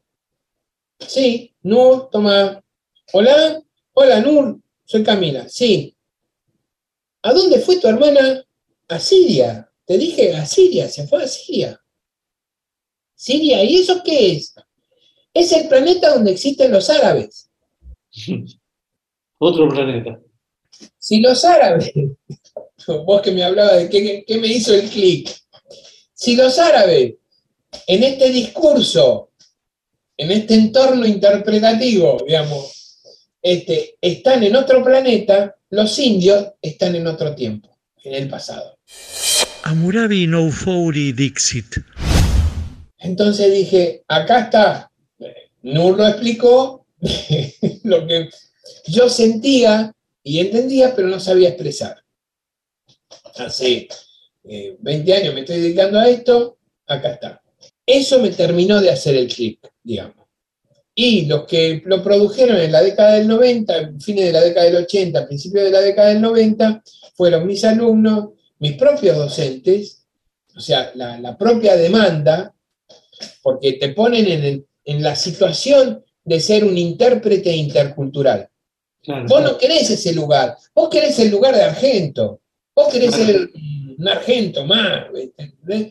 Sí, Nur, toma. Hola, hola Nur, soy Camila, sí. ¿A dónde fue tu hermana? A Siria. Te dije a Siria, se fue a Siria. Siria, ¿y eso qué es? Es el planeta donde existen los árabes. (laughs) Otro planeta. Si los árabes, (laughs) vos que me hablabas de qué, qué me hizo el clic, si los árabes en este discurso, en este entorno interpretativo, digamos, este, están en otro planeta, los indios están en otro tiempo, en el pasado. Amurabi no Dixit. Entonces dije, acá está, Nur lo explicó, (laughs) lo que yo sentía y entendía, pero no sabía expresar. Hace eh, 20 años me estoy dedicando a esto, acá está. Eso me terminó de hacer el clic, digamos. Y los que lo produjeron en la década del 90, fines de la década del 80, principios de la década del 90, fueron mis alumnos, mis propios docentes, o sea, la, la propia demanda, porque te ponen en, el- en la situación de ser un intérprete intercultural. Claro. Vos no querés ese lugar, vos querés el lugar de Argento, vos querés ser un Argento más.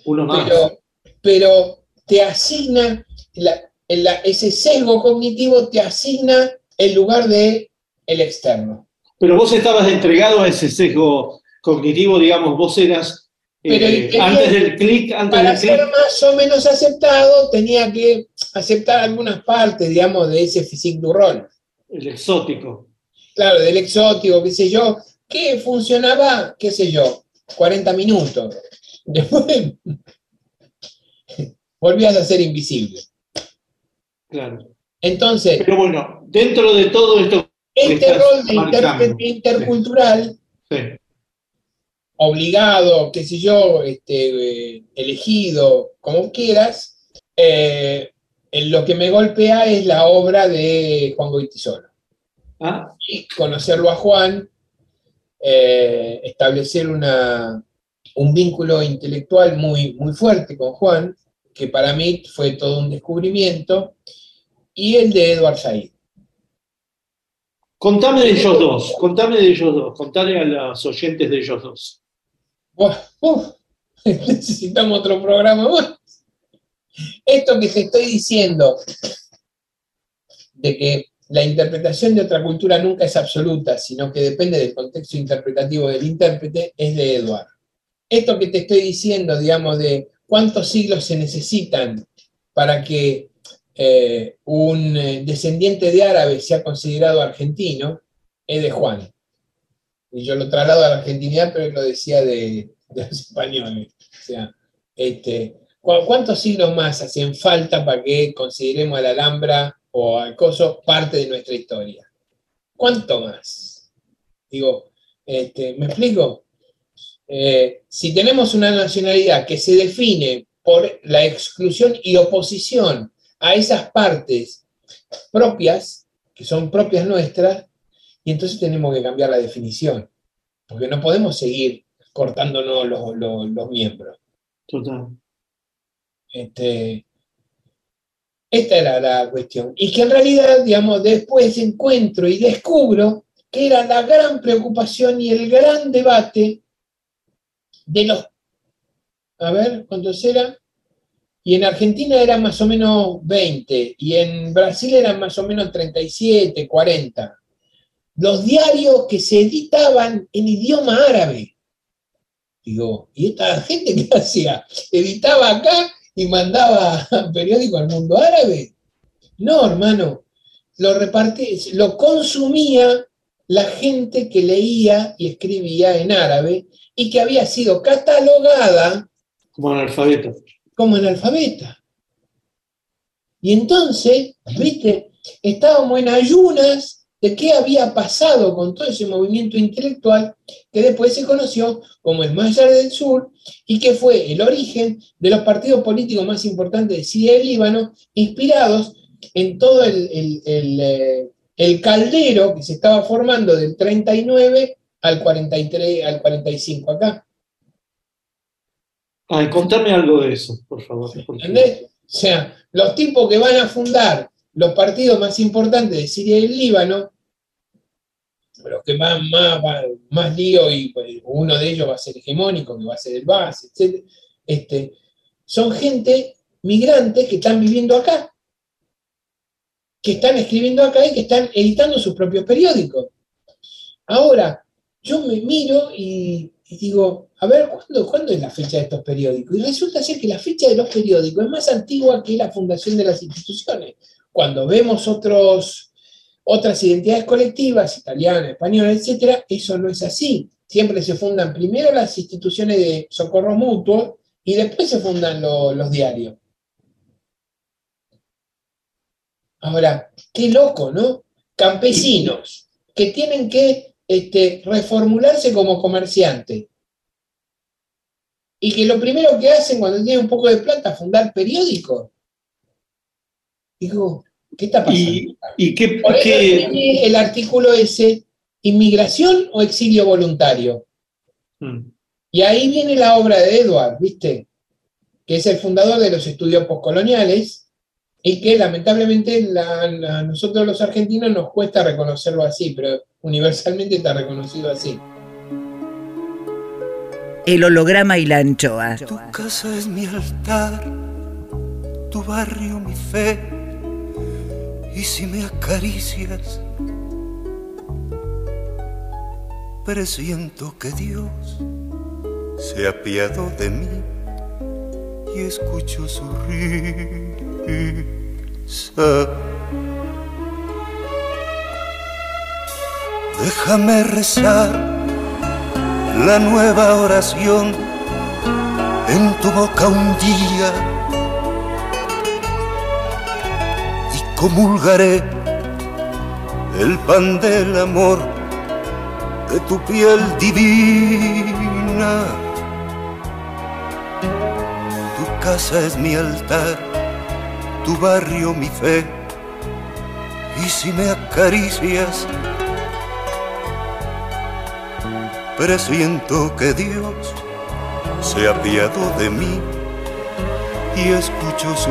Uno más. Pero, pero te asigna, la- la- ese sesgo cognitivo te asigna el lugar de el externo. Pero vos estabas entregado a ese sesgo cognitivo, digamos, vos eras eh, antes del clic, antes Para del ser más o menos aceptado, tenía que aceptar algunas partes, digamos, de ese physique du rol. El exótico. Claro, del exótico, qué sé yo, que funcionaba, qué sé yo, 40 minutos. (laughs) Después volvías a ser invisible. Claro. Entonces, Pero bueno, dentro de todo esto. este rol de intérprete intercultural, sí. Obligado, qué sé yo, este, eh, elegido, como quieras, eh, lo que me golpea es la obra de Juan Goytisolo. Ah, y conocerlo a Juan, eh, establecer una, un vínculo intelectual muy, muy fuerte con Juan, que para mí fue todo un descubrimiento, y el de Edward Said. Contame de ellos dos, contame de ellos dos, contale a los oyentes de ellos dos. Uf, (laughs) necesitamos otro programa más. Esto que te estoy diciendo, de que la interpretación de otra cultura nunca es absoluta, sino que depende del contexto interpretativo del intérprete, es de Edward. Esto que te estoy diciendo, digamos, de cuántos siglos se necesitan para que eh, un eh, descendiente de árabe sea considerado argentino, es de Juan. Y yo lo traslado a la argentinidad, pero él lo decía de, los españoles. O sea, este, ¿cu- ¿cuántos siglos más hacen falta para que consideremos a la Alhambra o al Coso parte de nuestra historia? ¿Cuánto más? Digo, este, ¿me explico? Eh, si tenemos una nacionalidad que se define por la exclusión y oposición a esas partes propias, que son propias nuestras, y entonces tenemos que cambiar la definición, porque no podemos seguir cortándonos los, los- los miembros. Total. Este, esta era la cuestión. Y que en realidad, digamos, después encuentro y descubro que era la gran preocupación y el gran debate de los... A ver, ¿cuántos eran? Y en Argentina eran más o menos 20, y en Brasil eran más o menos 37, 40. Los diarios que se editaban en idioma árabe. Digo, ¿y esta gente qué (laughs) hacía? ¿Editaba acá y mandaba (laughs) periódico al mundo árabe? No, hermano. Lo repartí, lo consumía la gente que leía y escribía en árabe y que había sido catalogada Como analfabeto. como analfabeta. Y entonces, viste, estábamos en ayunas de qué había pasado con todo ese movimiento intelectual que después se conoció como el Mayar del Sur y que fue el origen de los partidos políticos más importantes de Siria y Líbano, inspirados en todo el, el- el, eh, el caldero que se estaba formando del 39 al 43, al 45 acá. Ay, contame algo de eso, por favor. ¿Entendés? O sea, los tipos que van a fundar los partidos más importantes de Siria y el Líbano, los que más, más, más lío y pues, uno de ellos va a ser hegemónico, que va a ser el BAS, etc. Este, son gente migrantes que están viviendo acá, que están escribiendo acá y que están editando sus propios periódicos. Ahora, yo me miro y, y digo, a ver, ¿cuándo, ¿cuándo es la fecha de estos periódicos? Y resulta ser que la fecha de los periódicos es más antigua que la fundación de las instituciones. Cuando vemos otras identidades colectivas, italianas, españolas, etcétera, eso no es así. Siempre se fundan primero las instituciones de socorro mutuo y después se fundan lo- los diarios. Ahora, qué loco, ¿no? Campesinos que tienen que este, reformularse como comerciantes y que lo primero que hacen cuando tienen un poco de plata es fundar periódicos. Digo, ¿qué está pasando? ¿Y, y qué, Por qué- tiene el artículo ese, inmigración o exilio voluntario. Mm. Y ahí viene la obra de Edward, ¿viste? Que es el fundador de los estudios postcoloniales y que lamentablemente la- la- nosotros los argentinos nos cuesta reconocerlo así, pero universalmente está reconocido así. El holograma y la anchoa. casa es mi altar, tu barrio mi fe, y si me acaricias, presiento que Dios se apiado de mí y escucho su risa. Déjame rezar la nueva oración en tu boca un día comulgaré. El pan del amor de tu piel divina. Tu casa es mi altar, tu barrio mi fe, y si me acaricias, presiento que Dios se apiado de mí y escucho su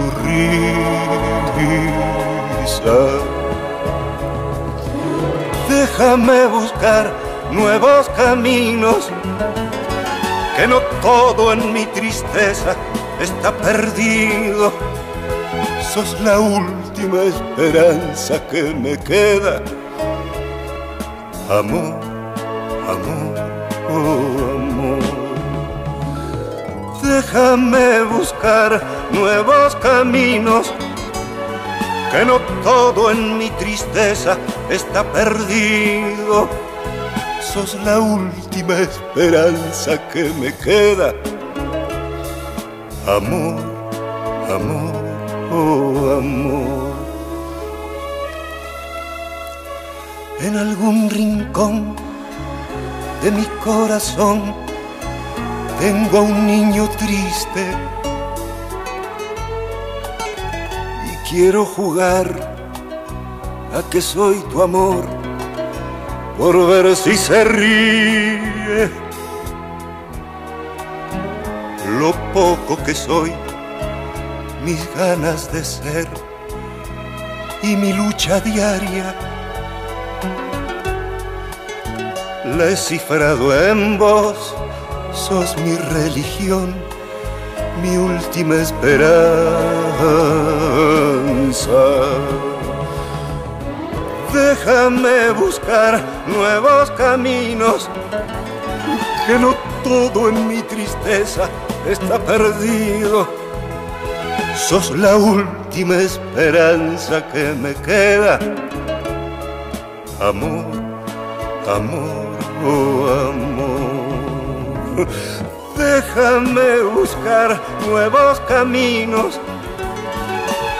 Déjame buscar nuevos caminos, que no todo en mi tristeza está perdido. Sos la última esperanza que me queda. Amor, amor, oh amor. Déjame buscar nuevos caminos, que no todo en mi tristeza está perdido. Sos la última esperanza que me queda. Amor, amor, oh amor. En algún rincón de mi corazón tengo a un niño triste quiero jugar a que soy tu amor por ver si se ríe. Lo poco que soy, mis ganas de ser y mi lucha diaria. La he cifrado en vos, sos mi religión, mi última esperanza. Déjame buscar nuevos caminos, que no todo en mi tristeza está perdido. Sos la última esperanza que me queda. Amor, amor, oh amor. Déjame buscar nuevos caminos,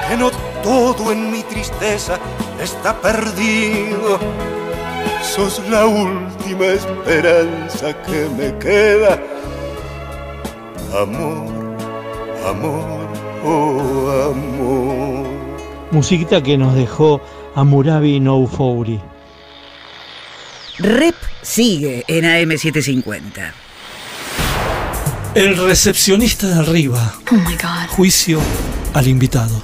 que no todo en mi tristeza está perdido. Sos la última esperanza que me queda. Amor, amor, oh amor. Musiquita que nos dejó Amurabi No Fouri. Rep sigue en AM750. El recepcionista de arriba. Oh my God. Juicio al invitado.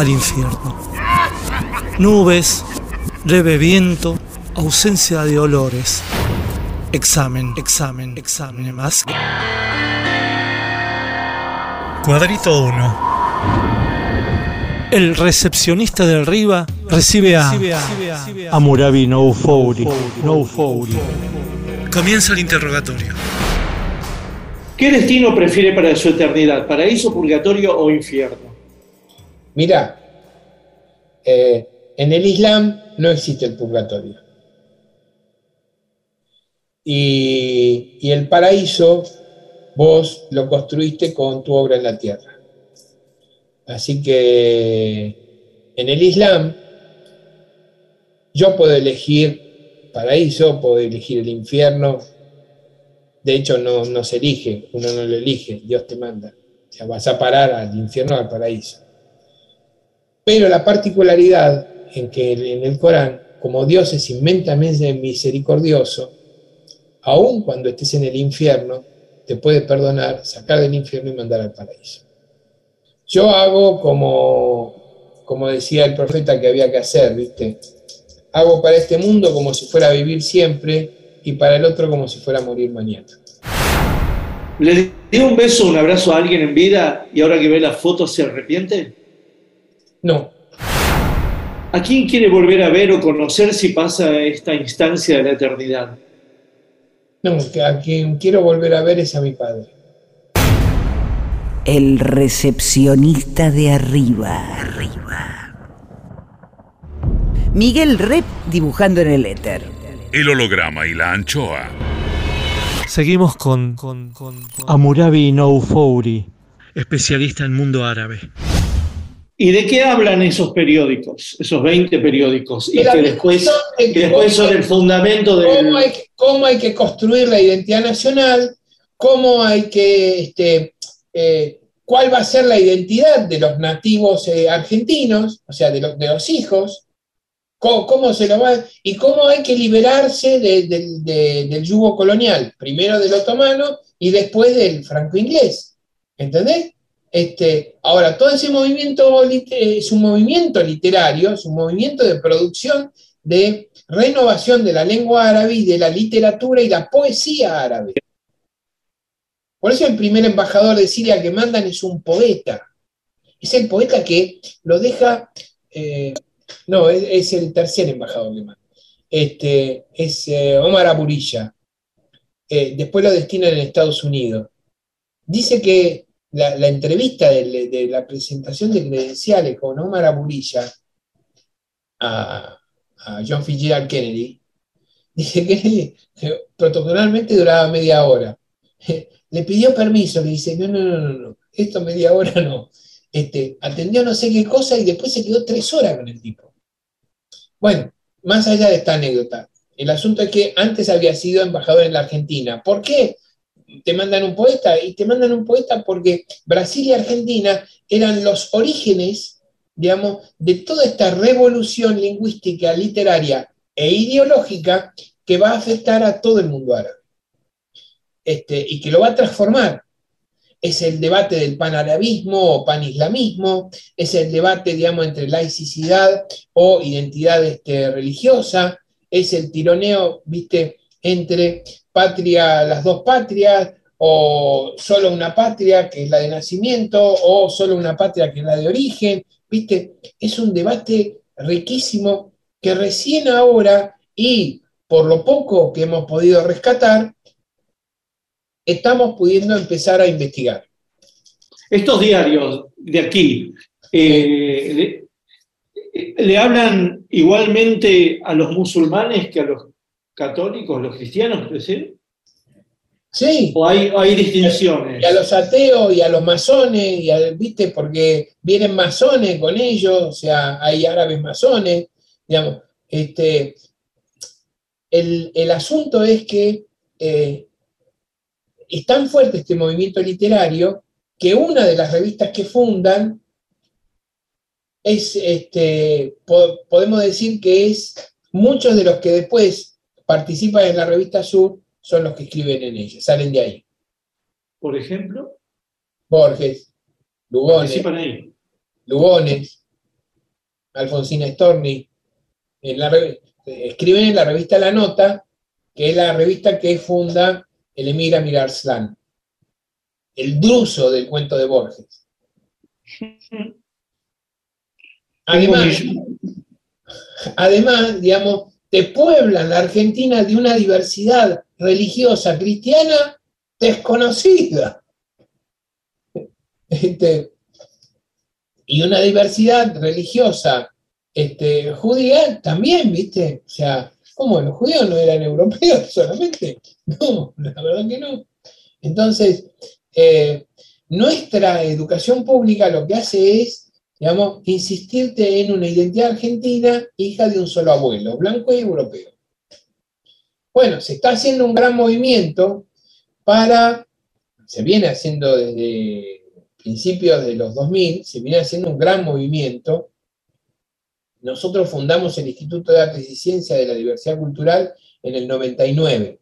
al infierno. Nubes, leve viento, ausencia de olores. Examen, examen, examen más. Cuadrito 1. El recepcionista de arriba recibe a Amurabi No Fouri. No Fouri. Comienza el interrogatorio. ¿Qué destino prefiere para su eternidad? ¿Paraíso, purgatorio o infierno? Mira, eh, en el Islam no existe el purgatorio. Y, y el paraíso vos lo construiste con tu obra en la tierra. Así que en el Islam yo puedo elegir paraíso, puedo elegir el infierno, De hecho, no, no se elige, uno no lo elige, Dios te manda. O sea, vas a parar al infierno o al paraíso. Pero la particularidad en que en el Corán, como Dios es inmensamente misericordioso, aun cuando estés en el infierno, te puede perdonar, sacar del infierno y mandar al paraíso. Yo hago como, como decía el profeta que había que hacer, ¿viste? Hago para este mundo como si fuera a vivir siempre y para el otro como si fuera a morir mañana. ¿Le dio un beso, un abrazo a alguien en vida y ahora que ve la foto se arrepiente? No. ¿A quién quiere volver a ver o conocer si pasa esta instancia de la eternidad? No, a quien quiero volver a ver es a mi padre. El recepcionista de arriba. Arriba. Miguel Rep dibujando en el éter. El holograma y la anchoa. Seguimos con, con, con, Amurabi Noufouri, especialista en mundo árabe. ¿Y de qué hablan esos periódicos, esos 20 periódicos? Y que después, que después son el fundamento ¿Cómo del... hay, cómo hay que construir la identidad nacional? ¿Cómo hay que, este, eh, cuál va a ser la identidad de los nativos eh, argentinos, o sea, de, los- de los hijos? ¿Cómo, cómo se lo va? Y cómo hay que liberarse de- del- de- del yugo colonial, primero del otomano y después del franco-inglés. ¿Entendés? Este, ahora, todo ese movimiento es un movimiento literario, es un movimiento de producción de renovación de la lengua árabe y de la literatura y la poesía árabe. Por eso el primer embajador de Siria que mandan es un poeta. Es el poeta que lo deja, eh, no, es, el tercer embajador que manda. Este, es eh, Omar Aburilla. Eh, después lo destinan en Estados Unidos. Dice que la, entrevista de, la presentación de credenciales con Omar Aburilla a, John Fitzgerald Kennedy, (laughs) dice que, que protocolarmente duraba media hora. (laughs) Le pidió permiso, le dice, no, no, no, no, no, esto media hora no. Este, atendió no sé qué cosa y después se quedó tres horas con el tipo. Bueno, más allá de esta anécdota, el asunto es que antes había sido embajador en la Argentina. ¿Por qué? Te mandan un poeta y te mandan un poeta porque Brasil y Argentina eran los orígenes, digamos, de toda esta revolución lingüística, literaria e ideológica que va a afectar a todo el mundo árabe. Este, y que lo va a transformar. Es el debate del panarabismo o panislamismo, es el debate, digamos, entre laicidad o identidad este, religiosa, es el tironeo, viste, entre patria, las dos patrias, o solo una patria que es la de nacimiento, o solo una patria que es la de origen, viste, es un debate riquísimo que recién ahora, y por lo poco que hemos podido rescatar, estamos pudiendo empezar a investigar. Estos diarios de aquí, eh, le, le hablan igualmente a los musulmanes que a los católicos, los cristianos, ¿puede ser? Sí. ¿O hay, hay distinciones? Y a los ateos y a los masones, y a- ¿viste? Porque vienen masones con ellos, o sea, hay árabes masones, digamos. Este, el, el asunto es que eh, es tan fuerte este movimiento literario que una de las revistas que fundan es, este, po- podemos decir que es muchos de los que después participan en la revista Sur son los que escriben en ella, salen de ahí. Por ejemplo, Borges, Lugones, participan ahí. Lugones, Alfonsina Storni, en la re- escriben en la revista La Nota, que es la revista que funda el emir Amir Arslan, el druso del cuento de Borges. (laughs) Además, además, digamos, te pueblan la Argentina de una diversidad religiosa cristiana desconocida. Este, y una diversidad religiosa este, judía también, ¿viste? O sea, ¿cómo los judíos no eran europeos (laughs) solamente? No, la verdad que no. Entonces, eh, nuestra educación pública lo que hace es, digamos, insistirte en una identidad argentina, hija de un solo abuelo, blanco y europeo. Bueno, se está haciendo un gran movimiento para, se viene haciendo desde principios de los 2000, se viene haciendo un gran movimiento. Nosotros fundamos el Instituto de Artes y Ciencias de la Diversidad Cultural en el 99.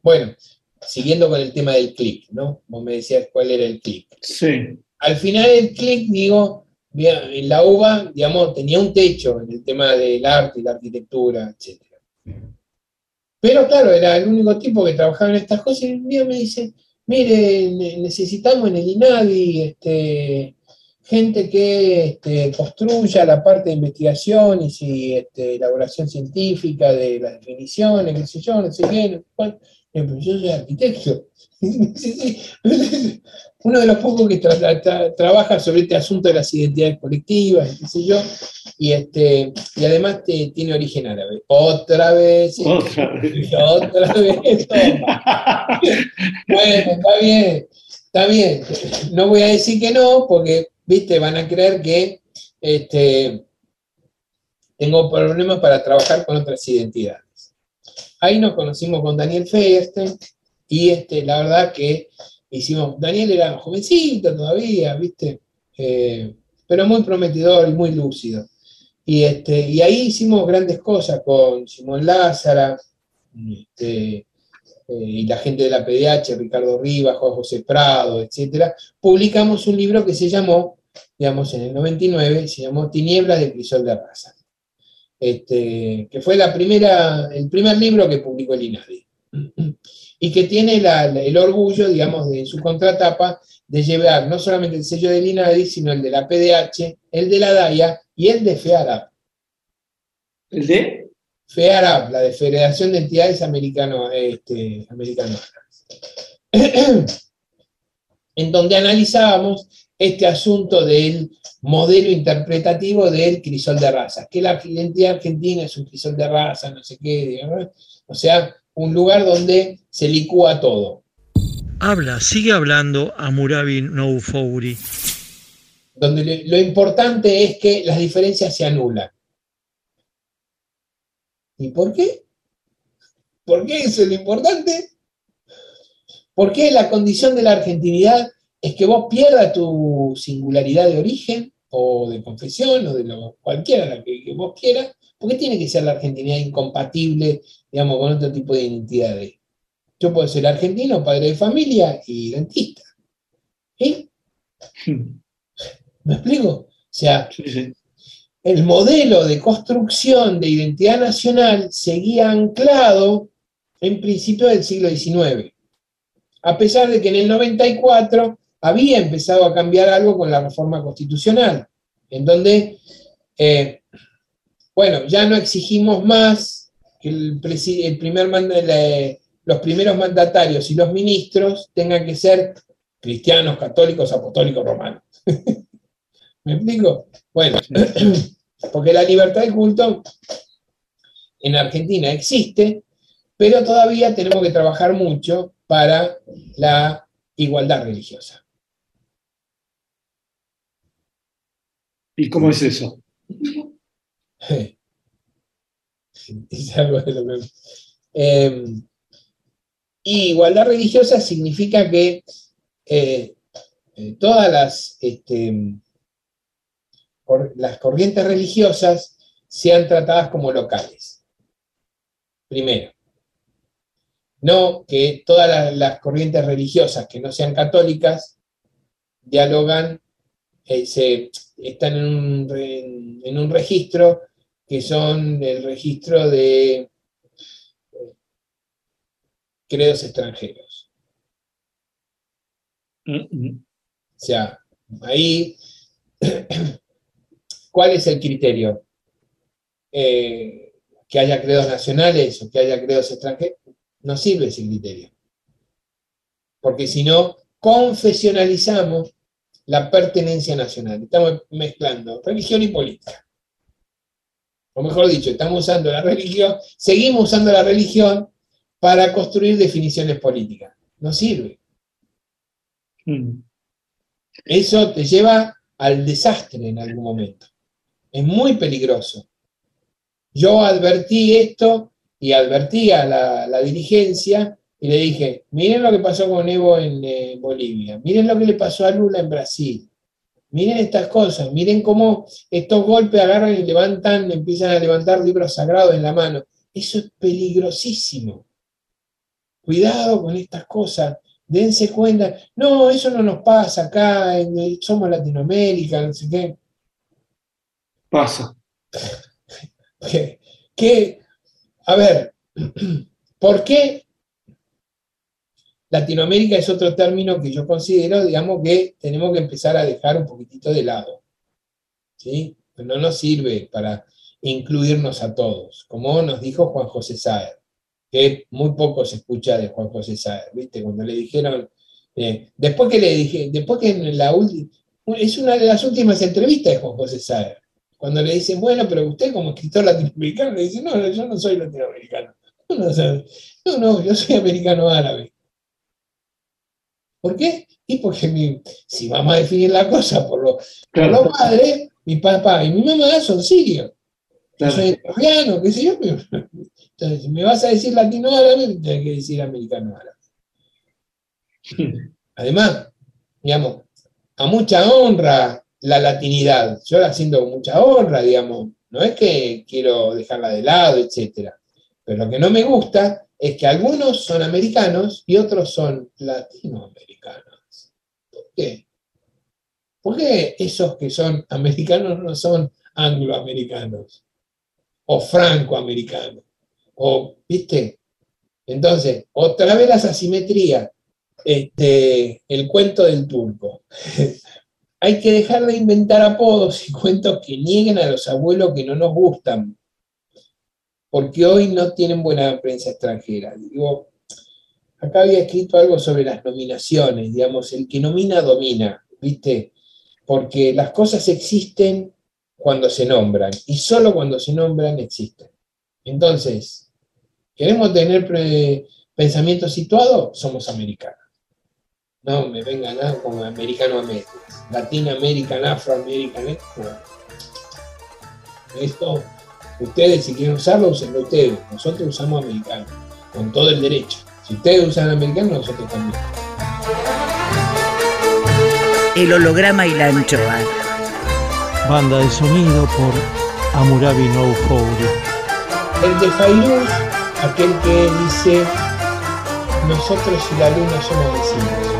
Bueno, siguiendo con el tema del clic, ¿no? Vos me decías cuál era el clic. Sí. Al final el clic, digo, bien, en la UBA, digamos, tenía un techo en el tema del arte y la arquitectura, etc. Pero claro, era el único tipo que trabajaba en estas cosas y un día me dice, mire, ne- necesitamos en el INADI este, gente que este, construya la parte de investigación y si, este, elaboración científica de las definiciones, qué sé yo, no sé qué, no sé. Y yo, yo soy arquitecto. (laughs) Uno de los pocos que tra- tra- tra- trabaja sobre este asunto de las identidades colectivas, qué sé yo, y, este, y además te- tiene origen árabe. Otra vez. (laughs) (laughs) Otra vez. Otra vez. toma. Bueno, está bien, está bien. No voy a decir que no, porque, viste, van a creer que este, tengo problemas para trabajar con otras identidades. Ahí nos conocimos con Daniel Feuerstein y este, la verdad que hicimos, Daniel era jovencito todavía, viste, Eh, pero muy prometedor y muy lúcido. Y, este, y ahí hicimos grandes cosas con Simón Lázara, este, eh, y la gente de la PDH, Ricardo Rivas, Juan José Prado, etc., publicamos un libro que se llamó, digamos, en el 99, se llamó Tinieblas de Crisol de Raza, este, que fue la primera, el primer libro que publicó el INADI, y que tiene la- la- el orgullo, digamos, de en su contratapa, de llevar no solamente el sello del INADI, sino el de la PDH, el de la DAIA y el de FEARAP. ¿El de? FEARAP, la de Federación de Entidades Americano, este, Americanas. (clears throat) en donde analizábamos este asunto del modelo interpretativo del crisol de raza, que la identidad argentina es un crisol de raza, no sé qué, digamos, o sea, un lugar donde se licúa todo. Habla, sigue hablando a Murabi Noufouri. donde lo importante es que las diferencias se anulan. ¿Y por qué? ¿Por qué eso es lo importante? Porque la condición de la argentinidad es que vos pierdas tu singularidad de origen o de confesión o de lo, cualquiera la que, que vos quieras, porque tiene que ser la argentinidad incompatible, digamos, con otro tipo de identidades. Yo puedo ser argentino, padre de familia y dentista. ¿Sí? (laughs) ¿Me explico? O sea, el modelo de construcción de identidad nacional seguía anclado en principios del siglo XIX, a pesar de que en el 94 había empezado a cambiar algo con la reforma constitucional, en donde, eh, bueno, ya no exigimos más que el, primer manda- la- los primeros mandatarios y los ministros tengan que ser cristianos, católicos, apostólicos, romanos. (laughs) ¿Me explico? Bueno, (clears throat) porque la libertad de culto en Argentina existe, pero todavía tenemos que trabajar mucho para la igualdad religiosa. ¿Y cómo es eso? (laughs) (laughs) Eh, y igualdad religiosa significa que eh, eh, todas las, este, las corrientes religiosas sean tratadas como locales. Primero. No que todas las, corrientes religiosas que no sean católicas dialogan, eh, se, están en un, en un registro que son el registro de eh, credos extranjeros. O sea, ahí, (coughs) ¿cuál es el criterio? Eh, que haya credos nacionales o que haya credos extranjeros, no sirve ese criterio. Porque si no, confesionalizamos la pertenencia nacional. Estamos mezclando religión y política. O mejor dicho, estamos usando la religión, seguimos usando la religión para construir definiciones políticas. No sirve. Eso te lleva al desastre en algún momento. Es muy peligroso. Yo advertí esto y advertí a la, la dirigencia y le dije, miren lo que pasó con Evo en eh, Bolivia, miren lo que le pasó a Lula en Brasil, miren estas cosas, miren cómo estos golpes agarran y levantan, empiezan a levantar libros sagrados en la mano. Eso es peligrosísimo. Cuidado con estas cosas, dense cuenta, no, eso no nos pasa acá, en- somos Latinoamérica, no sé qué. Pasa. (laughs) que, que, a ver, (clears throat) ¿por qué Latinoamérica es otro término que yo considero, digamos, que tenemos que empezar a dejar un poquitito de lado? ¿Sí? No nos sirve para incluirnos a todos, como nos dijo Juan José Saer, que muy poco se escucha de Juan José Saer, ¿viste? Cuando le dijeron, eh, después que le dije, después que en la última, es una de las últimas entrevistas de Juan José Saer, cuando le dicen, bueno, pero usted como escritor latinoamericano, le dice, no, yo no soy latinoamericano. (laughs) No, no, yo soy americano árabe. ¿Por qué? Y porque mi- si vamos a definir la cosa por, lo- por los padres, mi papá y mi mamá son sirios. Yo soy ecuatoriano, qué sé yo. Entonces, si me vas a decir latino árabe, me tienes que decir americano árabe. (laughs) Además, digamos, a mucha honra la latinidad. Yo la siento con mucha honra, digamos. No es que quiero dejarla de lado, etc. Pero lo que no me gusta es que algunos son americanos y otros son latinoamericanos. ¿Por qué? ¿Por qué esos que son americanos no son angloamericanos? O francoamericanos. O, ¿viste? Entonces, otra vez las asimetrías. Este, el cuento del turco. (laughs) Hay que dejar de inventar apodos y cuentos que nieguen a los abuelos que no nos gustan, porque hoy no tienen buena prensa extranjera. Digo, acá había escrito algo sobre las nominaciones, digamos, el que nomina domina, ¿viste? Porque las cosas existen cuando se nombran, y solo cuando se nombran existen. Entonces, ¿queremos tener pensamiento situado? Somos americanos. No me vengan nada como americano a medias. Latin American, Afro American. Esto, ustedes si quieren usarlo, usenlo ustedes. Nosotros usamos americano, con todo el derecho. Si ustedes usan americano, nosotros también. El holograma y la anchoa. Banda de sonido por Amurabi No Fouri. El de Fairuz, aquel que dice, nosotros y la luna somos vecinos.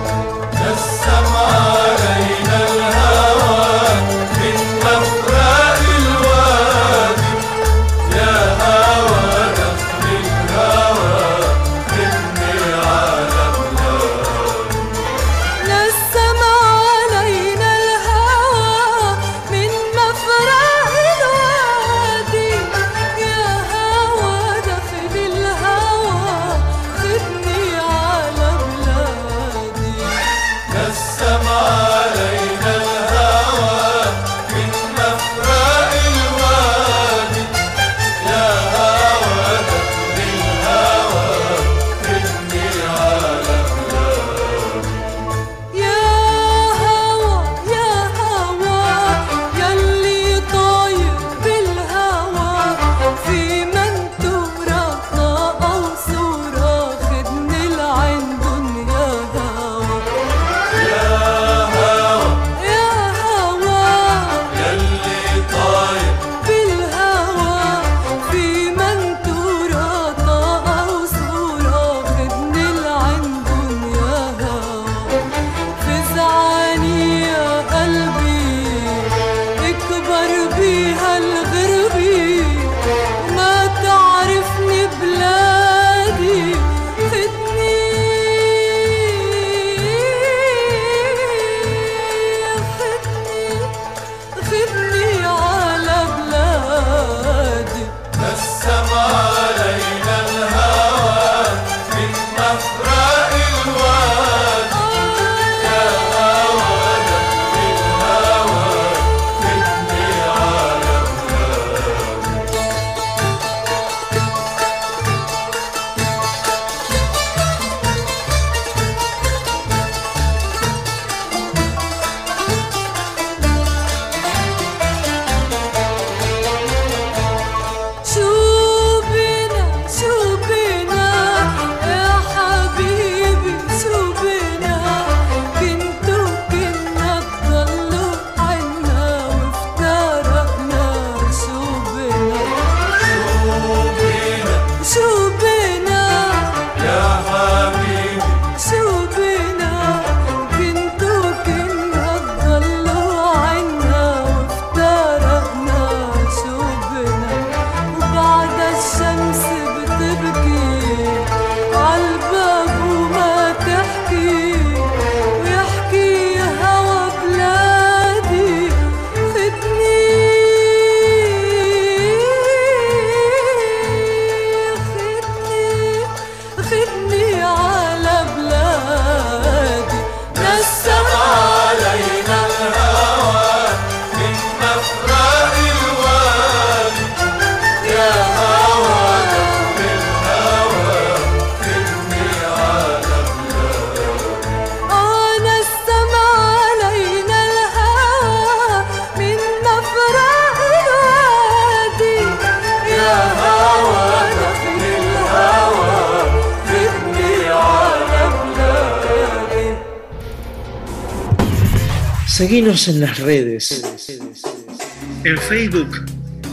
Seguinos en las redes. En Facebook,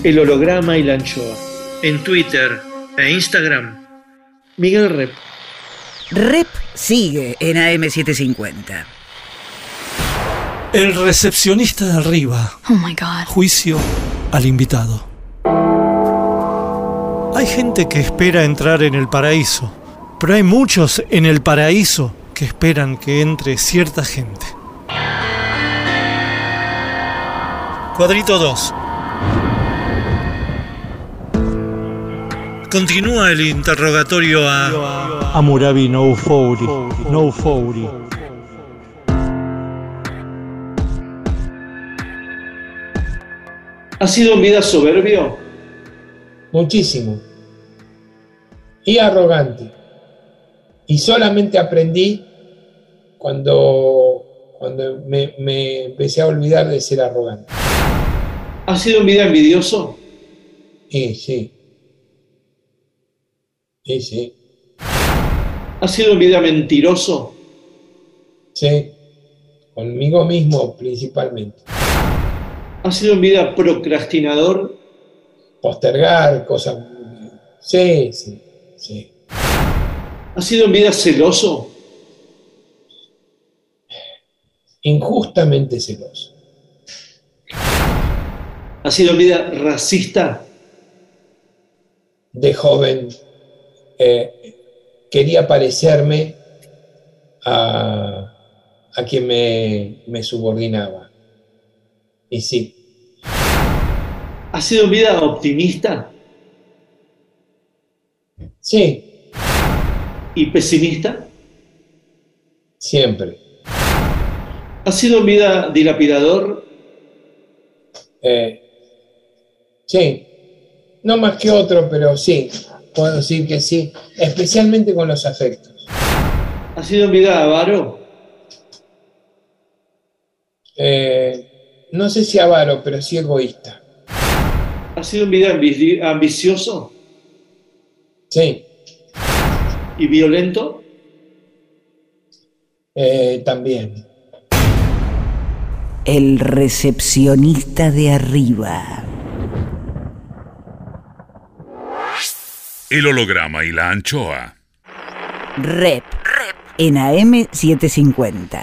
El Holograma y la Anchoa. En Twitter e Instagram, Miguel Rep. Rep sigue en AM750. El recepcionista de arriba. Oh my God. Juicio al invitado. Hay gente que espera entrar en el paraíso, pero hay muchos en el paraíso que esperan que entre cierta gente. Cuadrito 2. Continúa el interrogatorio a... Amurabi No Fouri. No Fouri. ¿Ha sido en vida soberbio? Muchísimo. Y arrogante. Y solamente aprendí cuando, cuando me, me empecé a olvidar de ser arrogante. ¿Ha sido en vida envidioso? Sí, sí. Sí, sí. ¿Ha sido en vida mentiroso? Sí. Conmigo mismo principalmente. ¿Ha sido en vida procrastinador? Postergar cosas. Sí, sí, sí. ¿Ha sido en vida celoso? Injustamente celoso. ¿Ha sido vida racista? De joven eh, quería parecerme a, a quien me, me subordinaba. Y sí, ¿Ha sido vida optimista sí, y pesimista? siempre. ¿Ha sido en vida dilapidador? Eh, sí, no más que otro, pero sí, puedo decir que sí, especialmente con los afectos. ¿Ha sido en vida avaro? Eh, no sé si avaro, pero sí egoísta. ¿Ha sido en vida ambi- ambicioso Sí, y violento? eh, también. El recepcionista de arriba. El holograma y la anchoa. Rep. En AM750.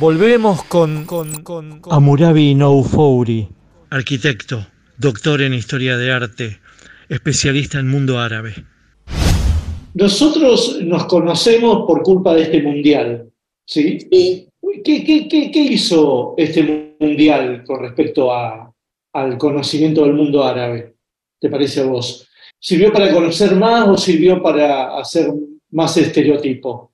Volvemos con, con, con, con- Amurabi No Fouri. Arquitecto, doctor en historia de arte, especialista en mundo árabe. Nosotros nos conocemos por culpa de este mundial, ¿sí? Sí, ¿Qué, hizo este mundial con respecto al conocimiento del mundo árabe? ¿Te parece a vos? ¿Sirvió para conocer más o sirvió para hacer más estereotipo?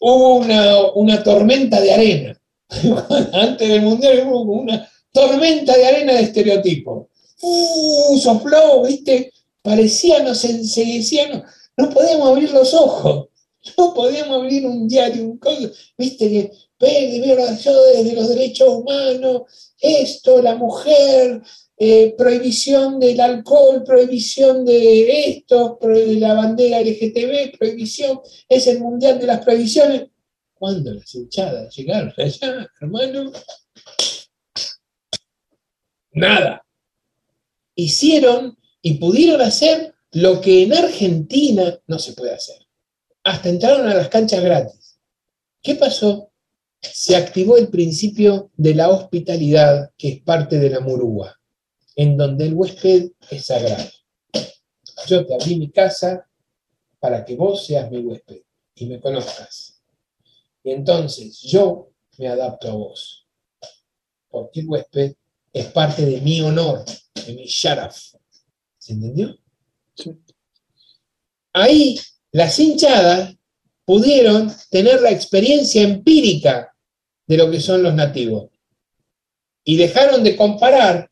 hubo una, tormenta de arena. (laughs) Antes del mundial hubo una tormenta de arena de estereotipos. Uh, sopló, ¿viste? Parecía, no se, se decía, no, no podíamos abrir los ojos. No podíamos abrir un diario, un coso, ¿viste? Que ve- violaciones de los derechos humanos, esto, la mujer, eh, prohibición del alcohol, prohibición de esto, la bandera LGTB, prohibición, es el mundial de las prohibiciones. ¿Cuándo las hinchadas llegaron allá, hermano? Nada. Hicieron y pudieron hacer lo que en Argentina no se puede hacer. Hasta entraron a las canchas gratis. ¿Qué pasó? Se activó el principio de la hospitalidad, que es parte de la murúa, en donde el huésped es sagrado. Yo te abrí mi casa para que vos seas mi huésped y me conozcas. Y entonces yo me adapto a vos. Porque el huésped es parte de mi honor, de mi sharaf. ¿Se entendió? Ahí las hinchadas pudieron tener la experiencia empírica de lo que son los nativos. Y dejaron de comparar,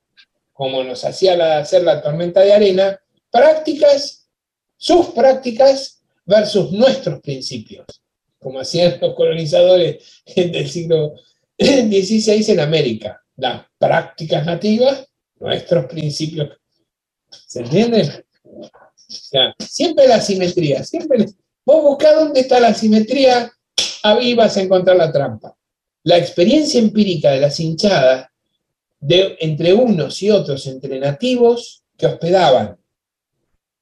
como nos hacía la- hacer la tormenta de arena, prácticas, sus prácticas versus nuestros principios, como hacían los colonizadores del siglo XVI en América. Las prácticas nativas, nuestros principios. ¿Se entiende? Siempre la simetría, siempre. Vos buscás dónde está la simetría, ahí vas a encontrar la trampa. la experiencia empírica de las hinchadas de, entre unos y otros, entre nativos que hospedaban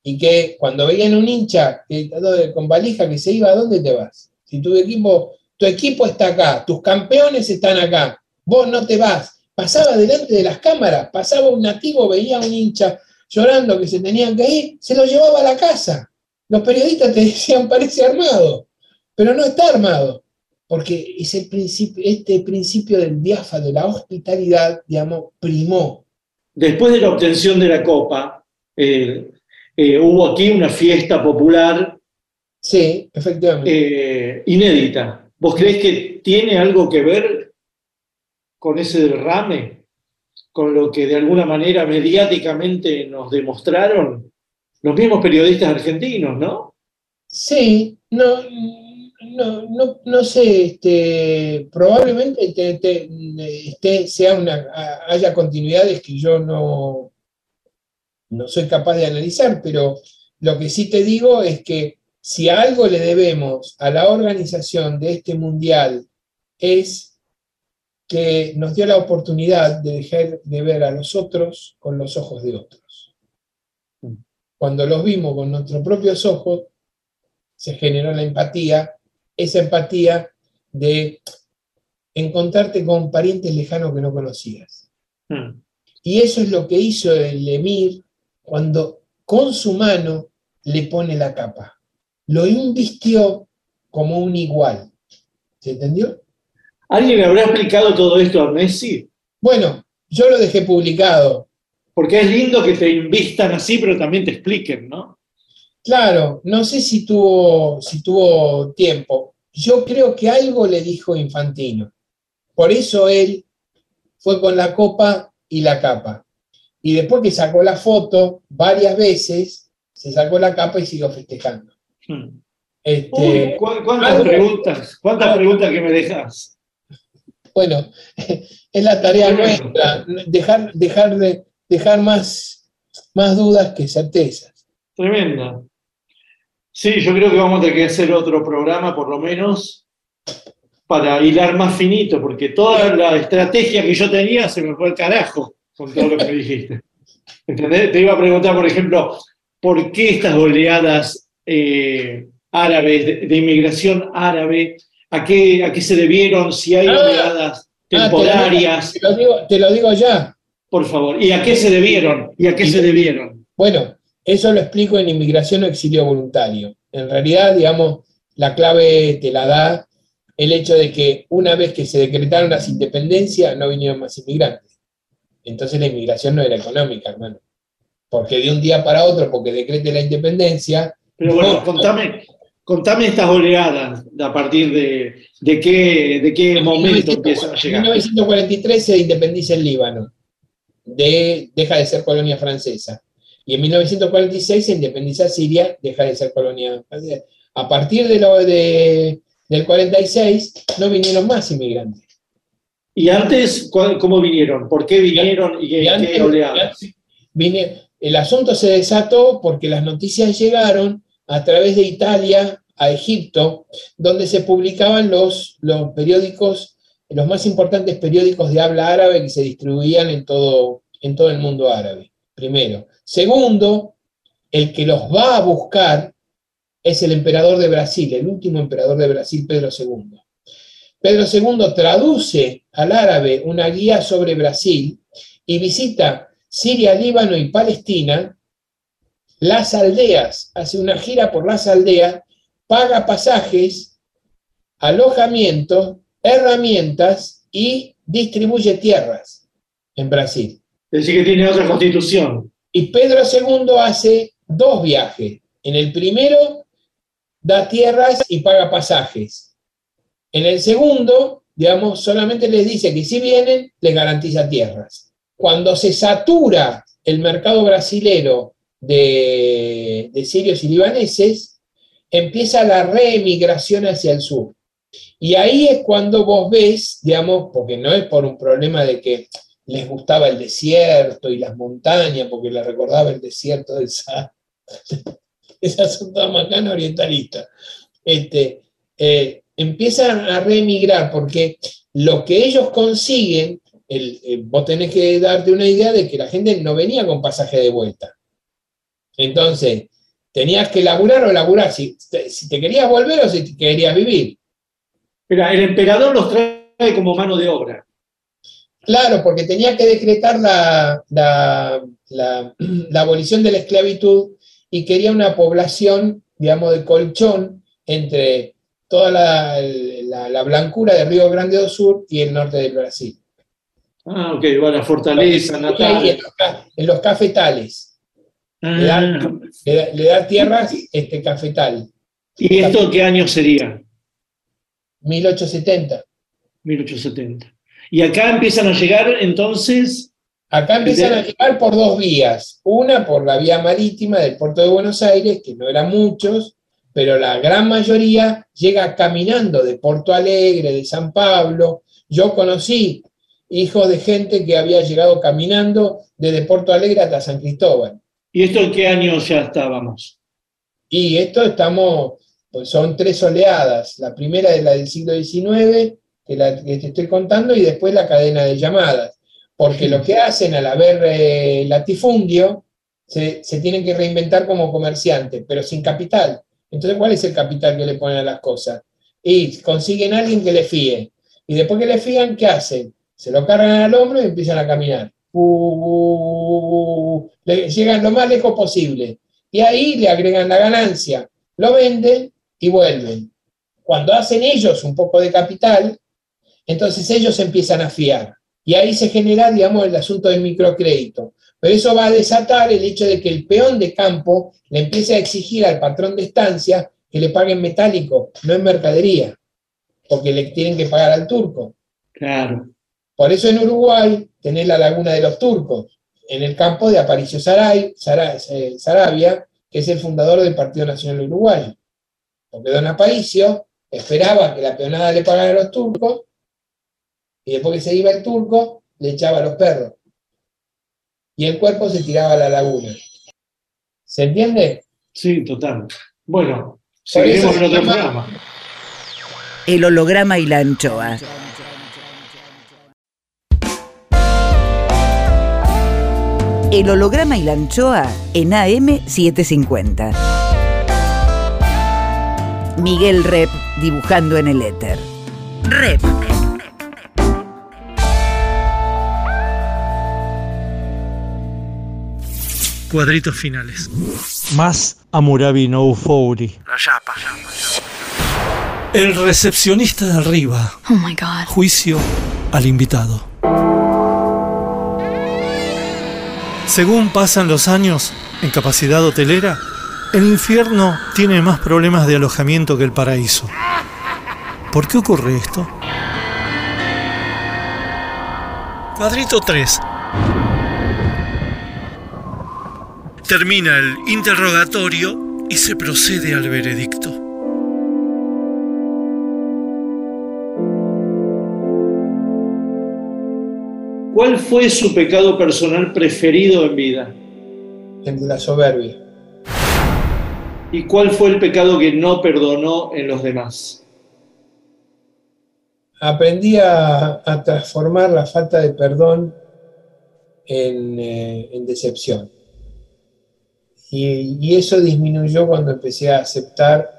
y que cuando veían un hincha que, con valija que se iba, ¿a dónde te vas? Si tu equipo, tu equipo está acá, tus campeones están acá, vos no te vas. Pasaba delante de las cámaras, pasaba un nativo, veía a un hincha llorando que se tenían que ir, se lo llevaba a la casa. Los periodistas te (laughs) decían, parece armado, pero no está armado, porque es el principio, este principio del diafa, de la hospitalidad, digamos, primó. Después de la obtención de la Copa, eh, eh, hubo aquí una fiesta popular Sí, efectivamente. eh, inédita. ¿Vos creés que tiene algo que ver con ese derrame? ¿Con lo que de alguna manera mediáticamente nos demostraron los mismos periodistas argentinos, no? Sí, no, no, no, sé, este, probablemente te- te- este, sea una, haya continuidades que yo no, no soy capaz de analizar, pero lo que sí te digo es que si algo le debemos a la organización de este mundial es que nos dio la oportunidad de dejar de ver a los otros con los ojos de otros. Cuando los vimos con nuestros propios ojos, se generó la empatía, esa empatía de encontrarte con parientes lejanos que no conocías. Mm. Y eso es lo que hizo el emir cuando con su mano le pone la capa. Lo invistió como un igual. ¿Se entendió? ¿Alguien le habrá explicado todo esto a Messi? Bueno, yo lo dejé publicado. Porque es lindo que te invistan así, pero también te expliquen, ¿no? Claro, no sé si tuvo, si tuvo tiempo. Yo creo que algo le dijo Infantino. Por eso él fue con la copa y la capa. Y después que sacó la foto varias veces, se sacó la capa y siguió festejando. Hmm. Este, Uy, ¿cu- ¿Cuántas algo- preguntas? ¿Cuántas preguntas que me dejas? Bueno, (laughs) es la tarea nuestra, dejar, dejar, de, dejar más, más dudas que certezas. Tremenda. Sí, yo creo que vamos a tener que hacer otro programa, por lo menos, para hilar más finito, porque toda la estrategia que yo tenía se me fue al carajo con todo lo que me dijiste. (laughs) ¿Entendés? Te iba a preguntar, por ejemplo, ¿por qué estas oleadas eh, árabes, de, de inmigración árabe, a qué, a qué se debieron? Si hay Ah, oleadas Ah, te lo digo- temporarias, te lo digo, ya. por favor. ¿Y a qué se debieron? ¿Y a qué se debieron? Bueno, eso lo explico en inmigración o exilio voluntario. En realidad, digamos, la clave te la da el hecho de que una vez que se decretaron las independencias, no vinieron más inmigrantes. Entonces la inmigración no era económica, hermano. Porque de un día para otro, porque decrete la independencia. Pero bueno, no, contame, contame estas oleadas a partir de, de qué, de qué momento empiezan a En llegar. 1943 se independiza el Líbano, de- deja de ser colonia francesa. Y en 1946 se independiza Siria, deja de ser colonia francesa. A partir de lo de, del 46 no vinieron más inmigrantes. ¿Y antes cómo vinieron? ¿Por qué vinieron y qué, Y antes- qué oleadas? Vine- el asunto se desató porque las noticias llegaron a través de Italia a Egipto, donde se publicaban los, los periódicos, los más importantes periódicos de habla árabe que se distribuían en todo, en todo el mundo árabe, primero. Segundo, el que los va a buscar es el emperador de Brasil, el último emperador de Brasil, Pedro II. Pedro II traduce al árabe una guía sobre Brasil y visita Siria, Líbano y Palestina, las aldeas, hace una gira por las aldeas, paga pasajes, alojamiento, herramientas y distribuye tierras en Brasil. Es decir, que tiene otra constitución. Y Pedro II hace dos viajes. En el primero da tierras y paga pasajes. En el segundo, digamos, solamente les dice que si vienen, les garantiza tierras. Cuando se satura el mercado brasilero de, sirios y libaneses, empieza la reemigración hacia el sur. Y ahí es cuando vos ves, digamos, porque no es por un problema de que les gustaba el desierto y las montañas, porque les recordaba el desierto de esa, (laughs) esa zona macana orientalista. Este, eh, empiezan a reemigrar porque lo que ellos consiguen, el- eh, vos tenés que darte una idea de que la gente no venía con pasaje de vuelta. Entonces, tenías que laburar o laburar, si te, si te querías volver o si te querías vivir. Mira, el emperador los trae como mano de obra. Claro, porque tenía que decretar la, la- la- la abolición de la esclavitud y quería una población, digamos, de colchón entre toda la, la- la blancura del Río Grande do Sur y el norte del Brasil. Ah, ok, va la fortaleza natal. en, los, ca- en los cafetales. Le Ah, da, le da- le da tierras este, cafetal. ¿Y esto qué año sería? 1870. 1870. Y acá empiezan a llegar entonces. Acá empiezan a llegar por dos vías. Una por la vía marítima del puerto de Buenos Aires, que no eran muchos, pero la gran mayoría llega caminando de Porto Alegre, de San Pablo. Yo conocí hijos de gente que había llegado caminando desde Porto Alegre hasta San Cristóbal. ¿Y esto en qué año ya estábamos? Y esto estamos, pues son tres oleadas. La primera es la del siglo XIX, que, la, que te estoy contando, y después la cadena de llamadas. Porque lo que hacen al haber eh, latifundio, se, se tienen que reinventar como comerciantes, pero sin capital. Entonces, ¿cuál es el capital que le ponen a las cosas? Y consiguen a alguien que le fíe. Y después que le fían, ¿qué hacen? Se lo cargan al hombro y empiezan a caminar. Le- llegan lo más lejos posible. Y ahí le agregan la ganancia. Lo venden y vuelven. Cuando hacen ellos un poco de capital, entonces ellos empiezan a fiar. Y ahí se genera, digamos, el asunto del microcrédito. Pero eso va a desatar el hecho de que el peón de campo le empiece a exigir al patrón de estancia que le paguen metálico, no en mercadería, porque le tienen que pagar al turco. Claro. Por eso en Uruguay tenés la laguna de los turcos, en el campo de Aparicio Saray, Sara- eh, Saravia, que es el fundador del Partido Nacional Uruguayo. Porque don Aparicio esperaba que la peonada le pagara a los turcos, y después que se iba el turco, le echaba a los perros. Y el cuerpo se tiraba a la laguna. ¿Se entiende? Sí, total. Bueno, seguiremos en otro programa. El holograma y la anchoa. El holograma y la anchoa en AM750. Miguel Rep dibujando en el éter. Rep. Cuadritos finales. Más Amurabi no Fouri. La chapa. El recepcionista de arriba. Oh my god. Juicio al invitado. Según pasan los años en capacidad hotelera, el infierno tiene más problemas de alojamiento que el paraíso. ¿Por qué ocurre esto? Cuadrito 3. Termina el interrogatorio y se procede al veredicto. Fue su pecado personal preferido en vida? El de la soberbia. ¿Y cuál fue el pecado que no perdonó en los demás? Aprendí a, a transformar la falta de perdón en, eh, en decepción. Y, y eso disminuyó cuando empecé a aceptar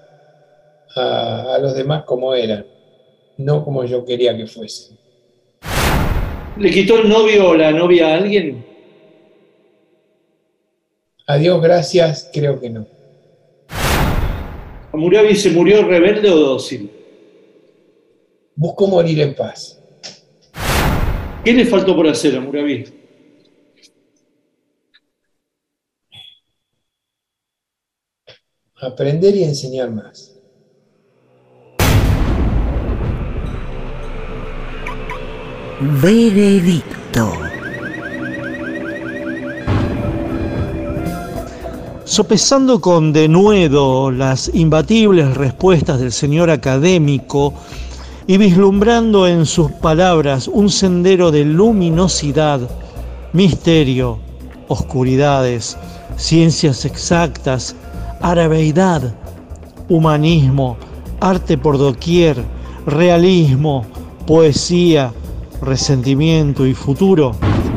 a, a los demás como eran, no como yo quería que fuesen. ¿Le quitó el novio o la novia a alguien? A Dios gracias, creo que no. ¿Amurabi se murió rebelde o dócil? Busco morir en paz. ¿Qué le faltó por hacer a Murabi? Aprender y enseñar más. Veredicto. Sopesando con denuedo las imbatibles respuestas del señor académico y vislumbrando en sus palabras un sendero de luminosidad, misterio, oscuridades, ciencias exactas, arabeidad, humanismo, arte por doquier, realismo, poesía, resentimiento y futuro.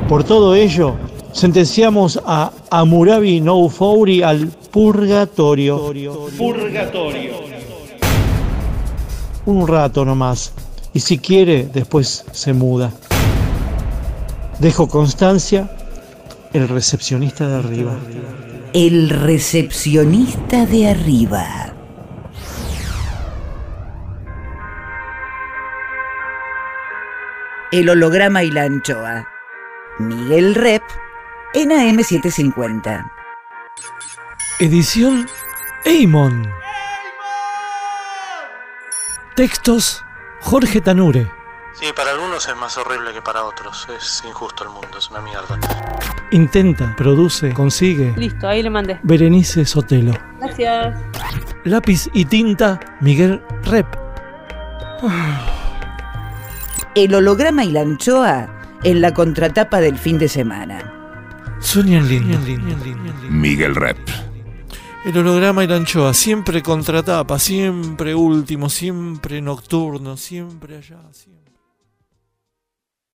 Por todo ello, sentenciamos a Amurabi No Fouri al purgatorio. Purgatorio. Un rato nomás. Y si quiere, después se muda. Dejo constancia, el recepcionista de arriba. El recepcionista de arriba. El holograma y la anchoa. Miguel Rep en AM750. Edición Eimon. Textos Jorge Tanure. Sí, para algunos es más horrible que para otros. Es injusto el mundo, es una mierda. Intenta, produce, consigue. Listo, ahí le mandé. Berenice Sotelo. Gracias. Lápiz y tinta Miguel Rep. El holograma y la anchoa en la contratapa del fin de semana. Sueñan lindo. Miguel Rep. El holograma y la anchoa, siempre contratapa, siempre último, siempre nocturno, siempre allá, siempre.